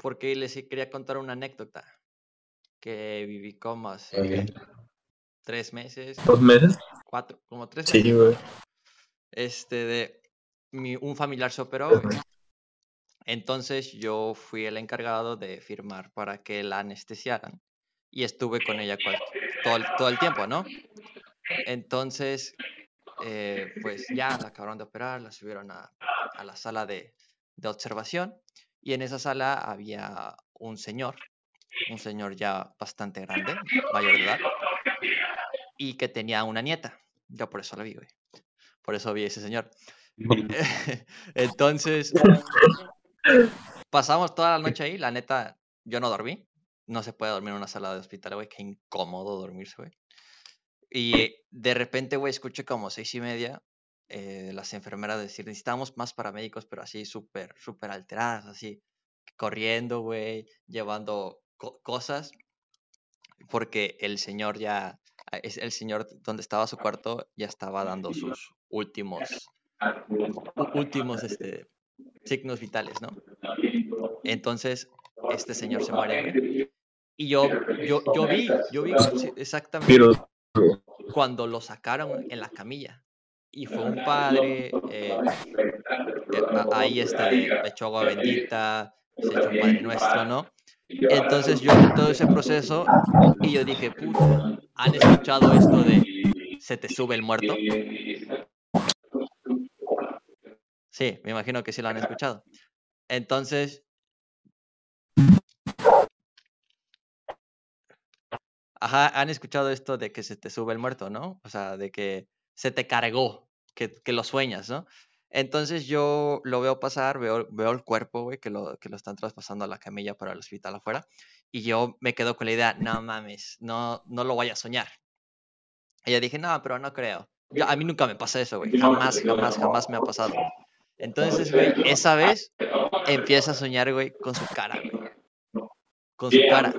Porque les quería contar una anécdota que viví como hace tres meses, ¿Dos meses? cuatro, como tres Sí, meses. güey. Este, de mi, un familiar se operó, güey. Entonces yo fui el encargado de firmar para que la anestesiaran y estuve con ella cual- todo, el- todo el tiempo, ¿no? Entonces, eh, pues ya la acabaron de operar, la subieron a, a la sala de, de observación y en esa sala había un señor, un señor ya bastante grande, mayor de edad, y que tenía una nieta. Yo por eso la vi, güey. Por eso vi a ese señor. Entonces, pasamos toda la noche ahí. La neta, yo no dormí. No se puede dormir en una sala de hospital, güey. Qué incómodo dormirse, güey. Y de repente, güey, escucho como seis y media eh, las enfermeras decir, necesitamos más paramédicos, pero así súper, súper alteradas, así, corriendo, güey, llevando co- cosas, porque el señor ya, a- es el señor donde estaba su cuarto ya estaba dando sus últimos, últimos, este, signos vitales, ¿no? Entonces, este señor se muere. Y yo, yo, yo vi, yo vi exactamente cuando lo sacaron en la camilla. Y fue un padre, eh, eh, a- ahí este, le echó agua bendita, se echó un padre nuestro, ¿no? Entonces yo vi todo ese proceso y yo dije, puta, ¿han escuchado esto de se te sube el muerto? Sí, me imagino que sí lo han escuchado. Entonces, Ajá, han escuchado esto de que se te sube el muerto, ¿no? O sea, de que se te cargó, que, que lo sueñas, ¿no? Entonces yo lo veo pasar, veo, veo el cuerpo, güey, que lo, que lo están traspasando a la camilla para el hospital afuera, y yo me quedo con la idea, no mames, no, no lo vaya a soñar. Y yo dije, no, pero no creo. Yo- a mí nunca me pasa eso, güey, jamás, jamás, jamás me ha pasado. Entonces, güey, esa vez empieza a soñar, güey, con su cara, güey. Con su cara.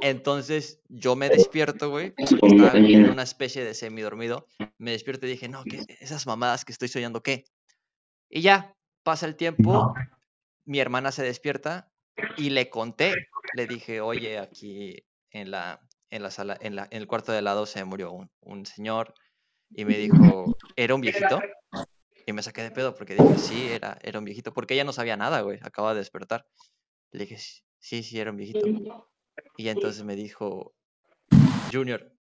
Entonces yo me despierto, güey. Estaba en una especie de semidormido. Me despierto y dije, no, ¿qué? Esas mamadas que estoy soñando, ¿qué? Y ya, pasa el tiempo. Mi hermana se despierta y le conté. Le dije, oye, aquí en la, en la sala, en, la, en el cuarto de lado se murió un, un señor. Y me dijo, ¿era un viejito? Y me saqué de pedo porque dije, sí, era, era un viejito. Porque ella no sabía nada, güey. Acaba de despertar. Le dije, "Sí, sí, era un viejito. Y entonces me dijo, Junior,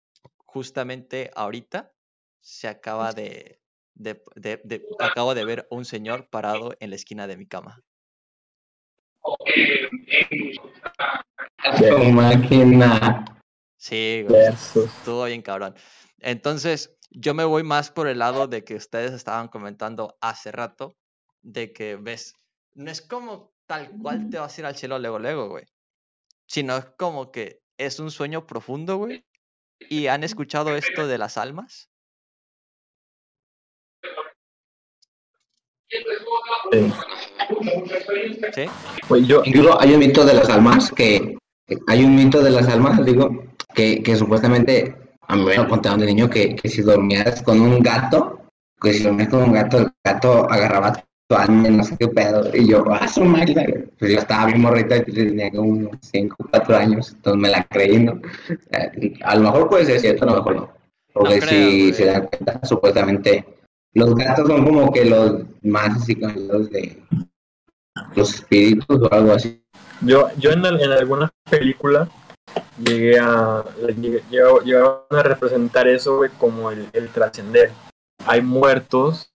justamente ahorita se acaba de, de, de- de- acabo de ver a un señor parado en la esquina de mi cama. Su máquina. Sí, güey, versus. estuvo bien cabrón. Entonces, yo me voy más por el lado de que ustedes estaban comentando hace rato, de que ves, no es como tal cual te vas a ir al cielo luego, luego, güey, sino es como que es un sueño profundo, güey, ¿Y han escuchado esto de las almas? Sí. ¿Sí? Güey, yo, Incluso hay un mito de las almas que hay un mito de las almas, digo, que, que supuestamente a mí me lo contaron de niño que, que si dormías con un gato, que si dormías con un gato, el gato agarraba tu alma y no sé qué pedo. Y yo, ah, su madre. Pues yo estaba bien morrita y tenía como 5 o 4 años, entonces me la creí, ¿no? Eh, A lo mejor puede ser cierto, a lo mejor no. Porque creo, si se dan cuenta, supuestamente los gatos son como que los más así como los de los espíritus o algo así. yo, yo en, en alguna película llegué a llegué- a representar eso como el, trascender. Hay muertos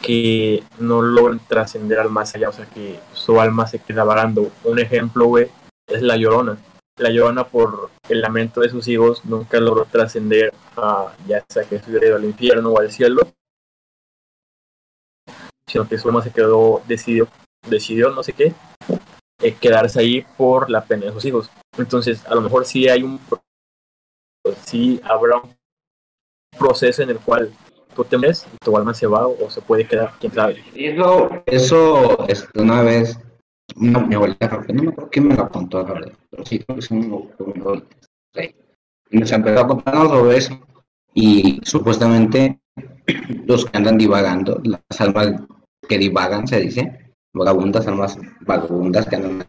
que no logran trascender al más allá, o sea que su alma se queda vagando. Un ejemplo, es la llorona. La llorona por el lamento de sus hijos nunca logró trascender a ya sea que estuviera al infierno o al cielo, sino que su alma se quedó, decidió, decidió no sé qué, eh, quedarse ahí por la pena de sus hijos. Entonces, a lo mejor sí hay un pro- sí habrá un proceso en el cual tú te mueres y tu alma se va o se puede quedar, quién sabe. Eso, eso, una vez, una, mi abuelita, no me acuerdo quién me lo contó, la verdad, pero sí, creo que es un, un nos empezó a contarnos sobre eso. Y supuestamente, los que andan divagando, las almas que divagan, se dice, vagabundas, almas vagabundas que andan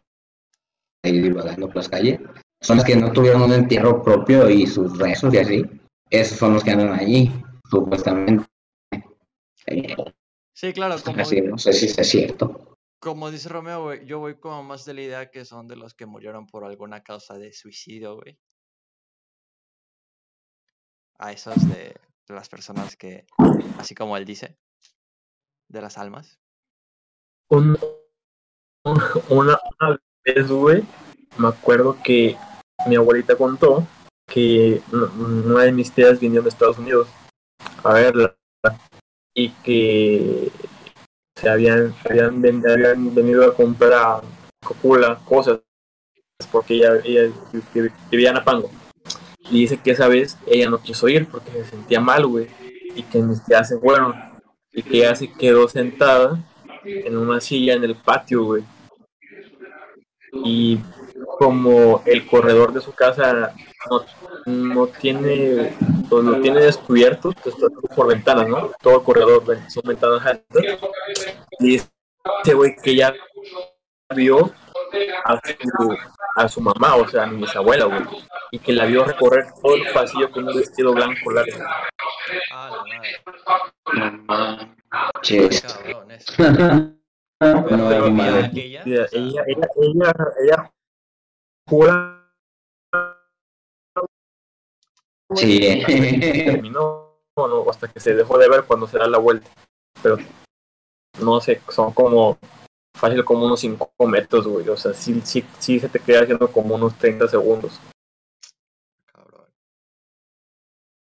ahí divagando por las calles, son las que no tuvieron un entierro propio y sus rezos y así. Esos son los que andan allí, supuestamente. Sí, claro, como, Así, no sé si es cierto. como dice Romeo, güey, yo voy como más de la idea que son de los que murieron por alguna causa de suicidio, güey. A esos de las personas que, así como él dice, de las almas. Un- un- una, vez, güey, me acuerdo que mi abuelita contó que un- una de mis tías vinieron de Estados Unidos a verla y que se habían, habían, ven- venido a comprar copula, cosas, porque ella, ella vi- vi- vivía en Apango. Y dice que esa vez ella no quiso ir porque se sentía mal, güey, y que mis tías se fueron y que ella se quedó sentada en una silla en el patio, güey. Y como el corredor de su casa no, no tiene, pues lo tiene descubierto, pues por ventanas, ¿no? Todo el corredor son ventanas altas. Y dice, güey, que ya vio a su, a su mamá, o sea, a mi bisabuela, güey. Y que la vio recorrer todo el pasillo con un vestido blanco largo. Ah, la madre. Ches. Cabrón, eso. No, Pero vivía madre. aquella, Ella, o sea, ella, ella, ella, ella jura Sí. terminó o no, hasta que se dejó de ver cuando se da la vuelta. Pero no sé, son como fácil como unos 5 metros, güey. O sea, sí, sí, sí se te queda haciendo como unos 30 segundos. Cabrón.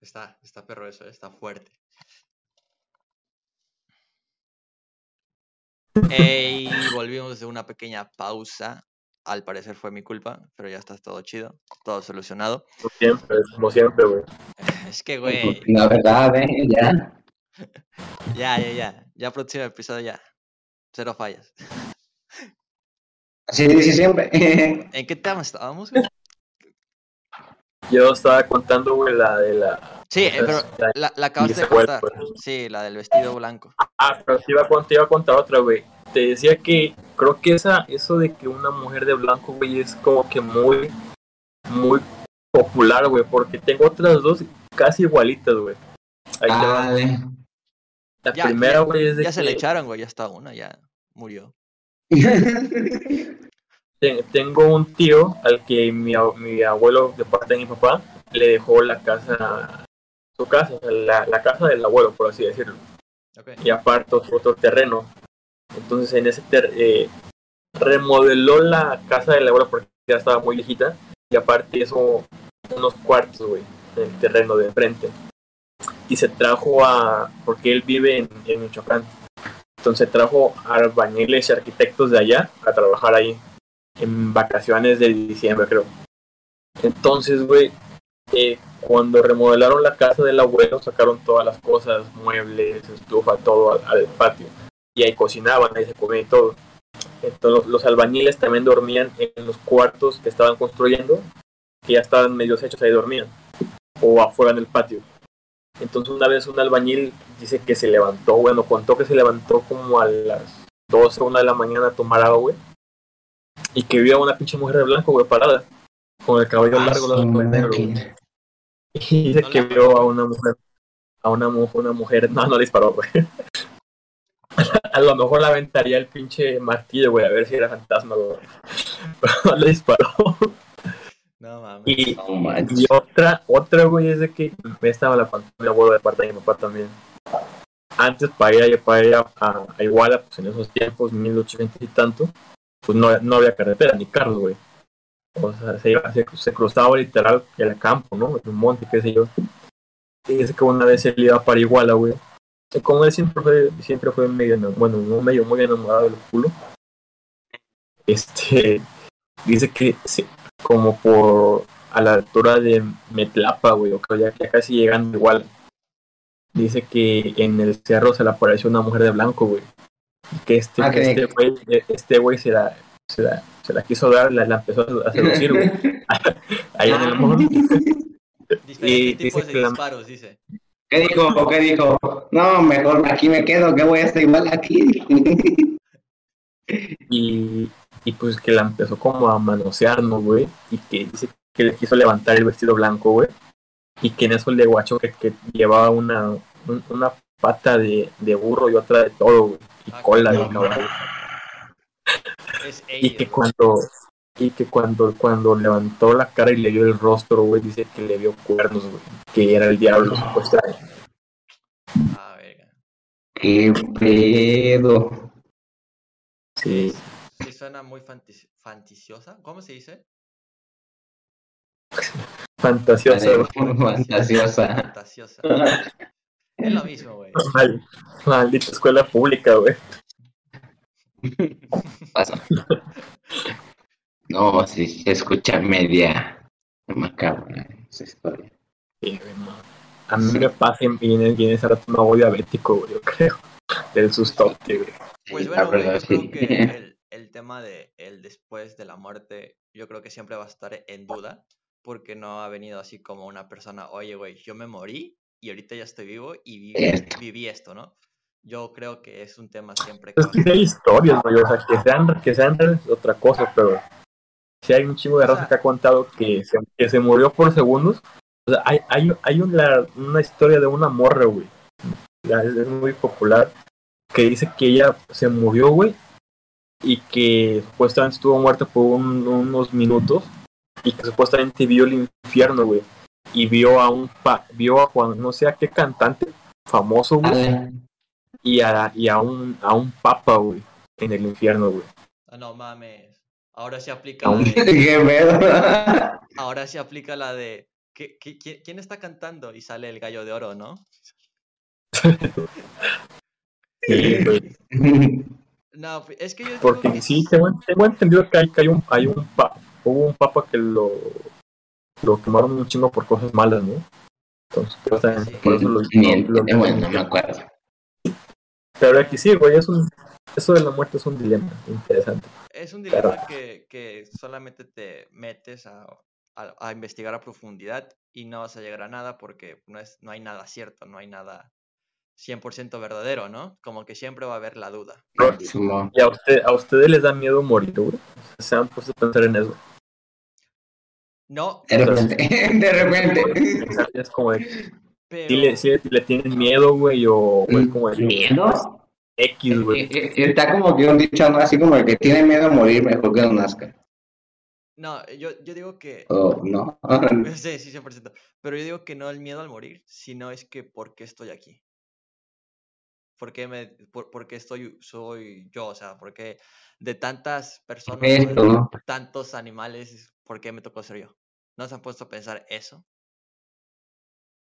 Está, está perro eso, eh, está fuerte. Ey, volvimos de una pequeña pausa. Al parecer fue mi culpa, pero ya está todo chido, todo solucionado. Como siempre, como siempre, güey. Es que, güey, La verdad, ¿eh? Ya. ya, ya, ya. Ya próximo episodio ya. Cero fallas. Así dice siempre. ¿En qué tema estábamos? güey? Yo estaba contando, güey, la de la. Sí, eh, pero la- la, de contar. güey. Sí, la del vestido blanco. Ah, pero te iba, a, cont- te iba a contar otra, güey. Te decía que creo que esa, eso de que una mujer de blanco, güey, es como que muy, muy popular, güey, porque tengo otras dos casi igualitas, güey. Ahí. Dale. La Ya, primera, güey, es de Ya se le echaron, güey, ya está una, ya murió. te- tengo un tío al que mi, mi abuelo, de parte de mi papá, le dejó la casa, su casa, la, la casa del abuelo, por así decirlo. Y aparte otro terreno. Entonces en ese ter- eh, remodeló la casa del abuelo porque ya estaba muy viejita y aparte eso unos cuartos, güey, en el terreno de enfrente. Y se trajo a, porque él vive en, en Michoacán, entonces trajo a albañiles y arquitectos de allá a trabajar ahí en vacaciones de diciembre, creo. Entonces, güey, eh, cuando remodelaron la casa del abuelo, sacaron todas las cosas, muebles, estufa, todo al, patio. Y ahí cocinaban, ahí se comía y todo. Entonces los, los albañiles también dormían en los cuartos que estaban construyendo, que ya estaban medio hechos, ahí dormían. O afuera en el patio. Entonces una vez un albañil dice que se levantó, bueno, contó que se levantó como a las 12, 1 de la mañana a tomar agua, güey. Y que vio a una pinche mujer de blanco, güey, parada. Con el cabello Ah, largo, las su ojos negros, güey. Y dice No que la vio a una mujer, a una, mu- una mujer, no, no le disparó, güey. A lo mejor la aventaría el pinche martillo, güey, a ver si era fantasma, güey. Pero no le disparó. No mames. Y, No manches. y otra, otra, güey, es de que me estaba la pantalla mi abuelo de parte de mi papá también. Antes para ir, a- para ir a, a- a Iguala, pues en esos tiempos, 1800 y tanto, pues no, no había carretera ni carros, güey. O sea, se, iba- se, se cruzaba literal el campo, ¿no? Un monte, qué sé yo. Y dice que una vez él iba para Iguala, güey. Y como él siempre fue, siempre fue medio, bueno, no medio muy enamorado del culo. Este, dice que como por a la altura de Metlapa, güey, o que ya, ya casi llegando igual. Dice que en el cerro se le apareció una mujer de blanco, güey. Que este, Ah, que- este güey, este güey se la, se la, se la quiso dar, la, la empezó a seducir, güey. Ahí en el. Diferentes y tipos dice de que la- disparos, dice. ¿Qué dijo? ¿Qué dijo? No, mejor aquí me quedo, que voy a estar igual aquí. y, y pues que la empezó como a manosear, ¿no, güey? Y que dice que le quiso levantar el vestido blanco, güey. Y que en eso le guachó que, que llevaba una, un- una pata de, de burro y otra de todo, güey. Y Ah, cola de no, Y que cuando, y que cuando, cuando levantó la cara y le vio el rostro, güey, dice que le vio cuernos, güey. Que era el diablo, supuestamente. Ah, verga. ¿Qué pedo? Sí. Sí suena muy fantis- fantasiosa. ¿Cómo se dice? Fantasiosa, güey. Fantasiosa. Fantasiosa. Es lo mismo, güey. Mal- Maldita escuela pública, güey. Pasa. No, sí, se escucha media macabra esa historia. Sí. A mí me pasa en, en ese rato me voy diabético, güey, yo creo. Del susto, güey. Pues bueno, la güey, verdad, yo creo sí. que el, el tema de el después de la muerte, yo creo que siempre va a estar en duda, porque no ha venido así como una persona, oye, güey, yo me morí y ahorita ya estoy vivo y viví esto, ¿no? Yo creo que es un tema siempre Es que hay historias, güey, o sea, que sean, que sean reales es otra cosa, pero sí hay un chingo de O raza sea- que ha contado que se, que se murió por segundos. O sea, hay, hay, hay una, una historia de una morra, güey. Es, muy popular. Que dice que ella se murió, güey. Y que supuestamente estuvo muerta por un- unos minutos. Y que supuestamente vio el infierno, güey. Y vio a un pa, vio a Juan, no sé a qué cantante famoso, güey Ale, y a, y a un a un papa, güey, en el infierno, güey. Ah, no mames. Ahora se aplica la de, ahora se aplica la de ¿qué- qué- quién, quién está cantando? Y sale el gallo de oro, ¿no? Sí, güey. No, pues, es que yo Porque que sí, tengo, tengo entendido que hay, que hay un hay un papa, hubo un papa que lo lo quemaron un chingo por cosas malas, ¿no? Entonces, Sí. por eso lo, Ni lo- ent- bueno, no me acuerdo. Pero aquí sí, güey, es un eso de la muerte es un dilema interesante. Es un dilema que, que solamente te metes a, a- a investigar a profundidad y no vas a llegar a nada porque no, es, no hay nada cierto, no hay nada 100% verdadero, ¿no? Como que siempre va a haber la duda. Simón. ¿Y a usted a ustedes les da miedo morir, güey? Se han puesto a pensar en eso. No, De repente, de repente. Es como de, pero... si le, si le tienen miedo, güey, o, es como de ¿Miedo? X, güey. Eh, eh, Está como que un dicho, ¿no? Así como el que tiene miedo a morir, mejor que no nazca. No, yo, yo digo que... O no. Sí, sí, 100%. Pero yo digo que no el miedo al morir, sino es que ¿por qué estoy aquí? ¿Por qué, me, por, por qué estoy, soy yo? O sea, ¿por qué de tantas personas, tantos animales, ¿por qué me tocó ser yo? ¿No se han puesto a pensar eso?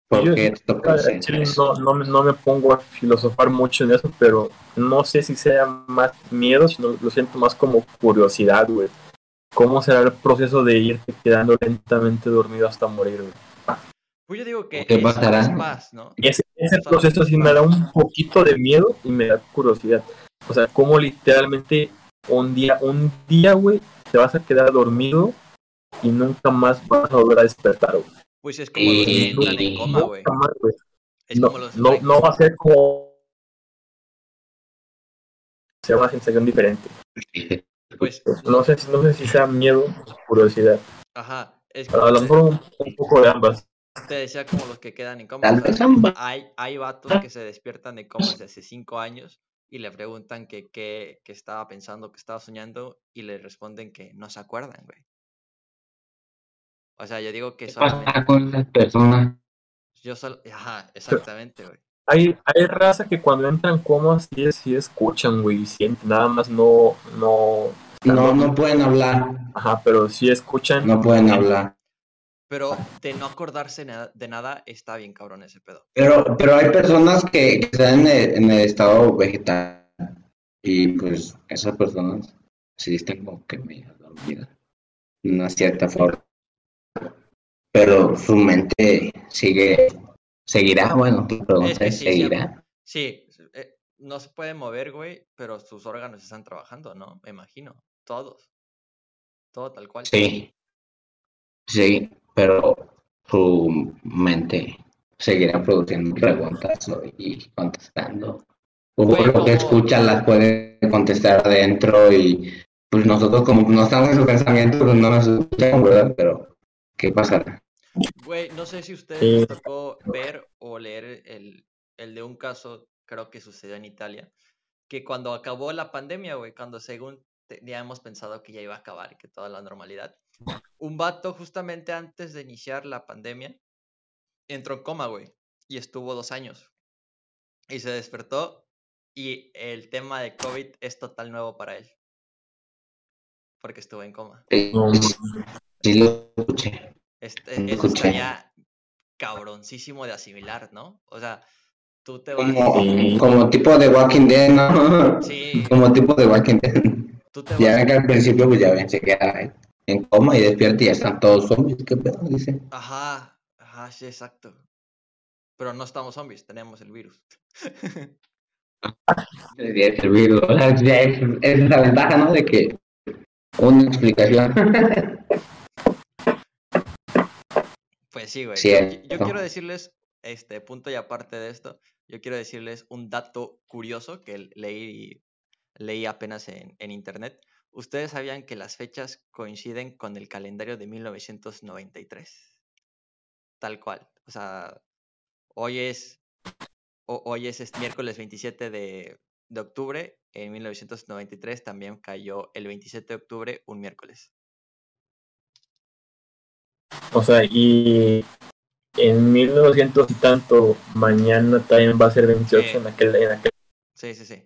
¿Por Yo- qué te toca hacer chile, eso? no, no, me- no me pongo a filosofar mucho en eso, pero no sé si sea más miedo, sino lo siento más como curiosidad, güey. ¿Cómo será el proceso de irte quedando lentamente dormido hasta morir, güey? Pues yo digo que ¿Qué es, pasará? paz, ¿no? Y ese, ese proceso sí me da un poquito de miedo y me da curiosidad. O sea, como literalmente un día, un día, güey, te vas a quedar dormido y nunca más vas a volver a despertar, güey. Pues es como los que entran en coma, güey. Güey. Es No, como los no, no va a ser como... Sea una sensación diferente. Pues, No sé, si- no sé si sea miedo o curiosidad. ajá. Es A lo mejor un, un poco de ambas. te, decía como los que quedan en coma. Hay, hay vatos que se despiertan de coma desde hace cinco años y le preguntan que qué estaba pensando, que estaba soñando y le responden que no se acuerdan, güey. O sea, yo digo que ¿Qué solamente... pasa con las personas? Yo solo... Ajá, exactamente, güey. Hay, hay raza que cuando entran comas sí, sí escuchan, güey, y sienten, nada más no, no, No, no pueden hablar. ajá, pero sí escuchan. No pueden hablar. Pero de no acordarse de nada está bien cabrón ese pedo. Pero, pero hay personas que, que están en el, en el estado vegetal. Y pues esas personas sí están como que medio dormidas. De una cierta forma. Pero su mente sigue. Seguirá, bueno, tu pregunta Es sí, ¿seguirá? Sí, eh, no se puede mover, güey, pero sus órganos están trabajando, ¿no? Me imagino. Todos. Todo tal cual. Sí. Sí, pero su mente seguirá produciendo preguntas y contestando. O lo que escucha las puede contestar adentro y pues nosotros como no estamos en su pensamiento, pues no nos escuchamos, ¿verdad? Pero, ¿qué pasará? Güey, no sé si a ustedes les tocó ver o leer el, el de un caso, creo que sucedió en Italia, que cuando acabó la pandemia, güey, cuando según teníamos pensado que ya iba a acabar y que toda la normalidad, un vato justamente antes de iniciar la pandemia entró en coma, güey, y estuvo dos años. Y se despertó y el tema de COVID es total nuevo para él. Porque estuvo en coma. Sí, No, sí lo escuché. Este, Mm, eso escuché. estaría cabroncísimo de asimilar, ¿no? O sea, tú te vas. Como, Sí. como tipo de Walking Dead, ¿no? Sí, Como tipo de Walking Dead. tú te Ya ven que al principio pues ya ven, se queda en coma y despierta y ya están todos zombies. ¿Qué pedo? Dice. Ajá, ajá, sí, exacto. Pero no estamos zombies, tenemos el virus. Es el virus. O sea, ya es, es la ventaja, ¿no? De que una explicación. Pues sí, güey. Sí, Yo, eh, quiero decirles, este punto y aparte de esto, yo quiero decirles un dato curioso que leí, leí apenas en, en internet. ¿Ustedes sabían que las fechas coinciden con el calendario de 1993? Tal cual. O sea, hoy es, ho- hoy es este miércoles 27 de, de octubre. En 1993 también cayó el 27 de octubre, un miércoles. O sea, y en 1900 y tanto, mañana también va a ser 28 Sí. en aquel, en aquel Sí, sí, sí.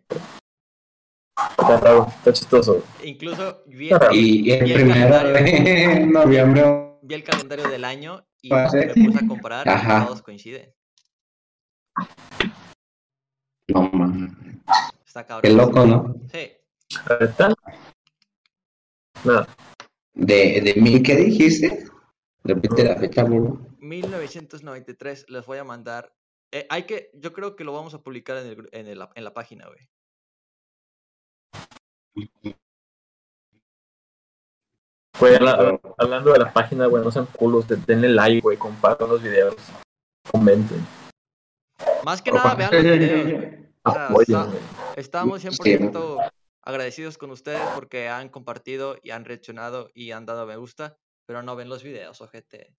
está raro, está chistoso. Incluso vi, Claro. y, y el Y el primero calendario. de noviembre. vi el calendario del año y me puse a comparar y Ajá. todos coinciden. No, man. Está cabrón. Qué loco, ¿no? Sí, ¿Está? Nada. De, de mil, ¿qué dijiste? Repite la fecha, burro. 1993 les voy a mandar. eh, hay que, yo creo que lo vamos a publicar en, el, en, el- en la página, güey. Güey, habla- hablando de la página, güey, no sean culos, de- denle like, güey, compartan los videos, comenten, Más que nada, vean los videos, güey. O sea, apoyen, está- güey. estamos Sí. 100% agradecidos con ustedes porque han compartido y han reaccionado y han dado me gusta, pero no ven los videos, ojete.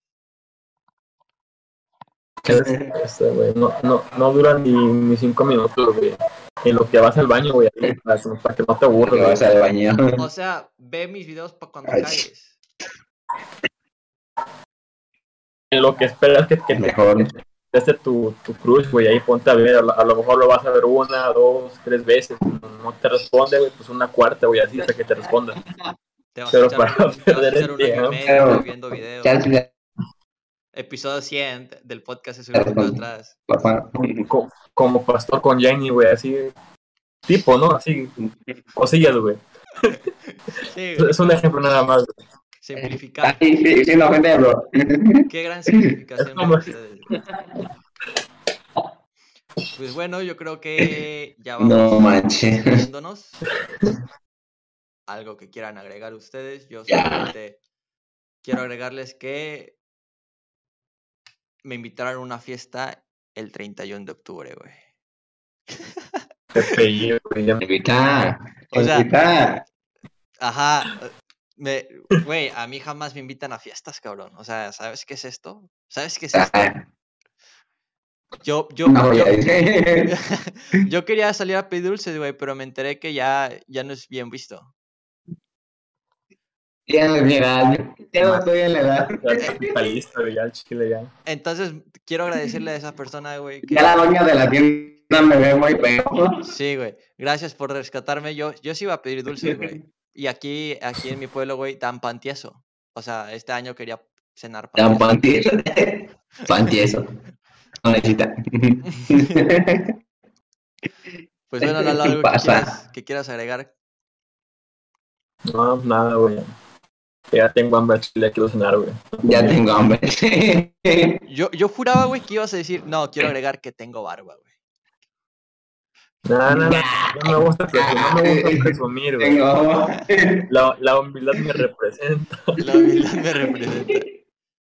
No, no, no duran ni, ni cinco minutos, güey. En lo que vas al baño, güey, ahí, para, que- no te aburras, vas al baño. O sea, ve mis videos para cuando Ay. cagues. En lo que esperas que, que te Mejor. conteste tu, tu crush, güey, ahí ponte a ver, a lo, a lo mejor lo vas a ver una, dos, tres veces, no te responde, güey, pues una cuarta, güey, así hasta que te responda. Te vas Pero a echar, para te vas a echar tiempo. viendo videos. Episodio 100 del podcast se subió para atrás. papá. Co- como pastor con Jenny, güey, así, tipo, ¿no? Así, cosillas, güey. Sí, güey. Es un ejemplo nada más, güey. Simplificar. Ay, sí, sí, no ofende, bro. Qué gran simplificación como-. Pues bueno, yo creo que ya vamos No manches. Algo que quieran agregar ustedes. Yo solamente quiero agregarles que me invitaron a una fiesta el 31 de octubre, güey. Te pegué, güey. ya me- Invita. O sea-. Ajá. Me, güey, a mí jamás me invitan a fiestas, cabrón. O sea, ¿sabes qué es esto? ¿Sabes qué es esto? Ah, Yo, yo, No, yo quería salir a pedir dulces, güey, pero me enteré que ya, ya no es bien visto. Ya mi edad. Ya no estoy en la edad. Ya güey, ya el chile ya. Entonces, quiero agradecerle a esa persona, güey. que- Ya la doña de la tienda me ve muy feo. Sí, güey. Gracias por rescatarme. Yo, yo sí iba a pedir dulces, güey. Y aquí, aquí en mi pueblo, güey, dan pan tieso. O sea, este año quería cenar pan Dan tieso. pan tieso. Pan tieso. No necesita. Pues bueno, Lalo, algo que quieras, que quieras agregar. No, nada, güey. Ya tengo hambre al chile, ya quiero cenar, güey. Ya tengo hambre. Yo, yo juraba, güey, que ibas a decir, no, quiero agregar que tengo barba, güey. Nada, nada. No me gusta presumir, no me gusta presumir, güey. Tengo. La, la humildad me representa. La humildad me representa.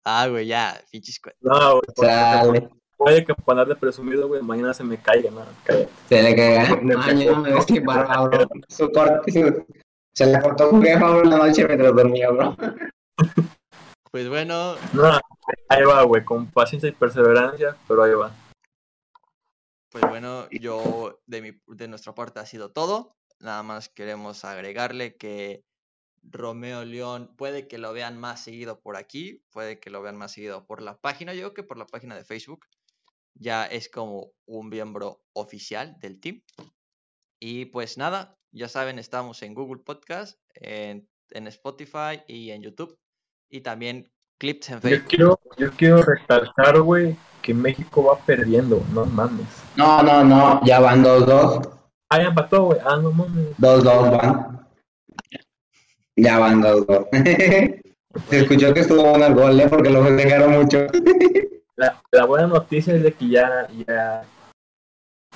Ah, güey, ya, pinches No, güey. porque. Puede que por andar de presumido, güey, mañana se me caiga, no, cállate. Se le caga. Mañana me ves sin barba, bro. Su corte, Se la cortó en la noche mientras dormía, bro. Pues bueno, No, ahí va, güey, con paciencia y perseverancia, pero ahí va. pues bueno, yo de mi de nuestra parte ha sido todo. Nada más queremos agregarle que Romeo León puede que lo vean más seguido por aquí, puede que lo vean más seguido por la página, yo creo que por la página de Facebook. Ya es como un miembro oficial del team. Y pues nada, ya saben, estamos en Google Podcast, en, en Spotify y en YouTube. Y también clips en Yo Facebook. quiero, yo quiero recalcar, güey, que México va perdiendo, no mames. No, no, no. Ya van 2-2. Ah, ya empató, güey. Ah, no mames. 2-2 van. Ya van 2-2. Se escuchó que estuvo bueno el gol, ¿eh? Porque lo festejaron mucho. La, la buena noticia es de que ya, ya,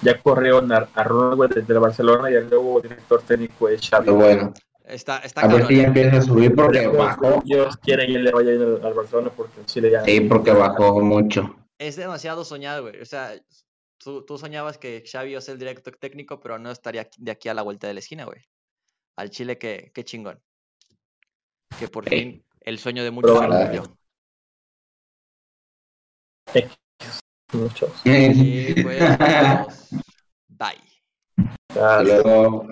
ya corrieron a, a Ronald, güey, desde el Barcelona y el nuevo director técnico es Xavi. Pero bueno. Está, está A ver si ya ¿eh? empieza a subir porque bajó. Dios quiere que le vaya bien al, al Barcelona porque en Chile ya. Sí, porque bajó mucho. es demasiado soñado, güey. O sea, tú, tú soñabas que Xavi iba a ser el director técnico, pero no estaría de aquí a la vuelta de la esquina, güey. Al Chile, qué, qué chingón. Que por Sí. fin el sueño de muchos se cumplió. Muchos. Y pues. Bye. Ya, Luego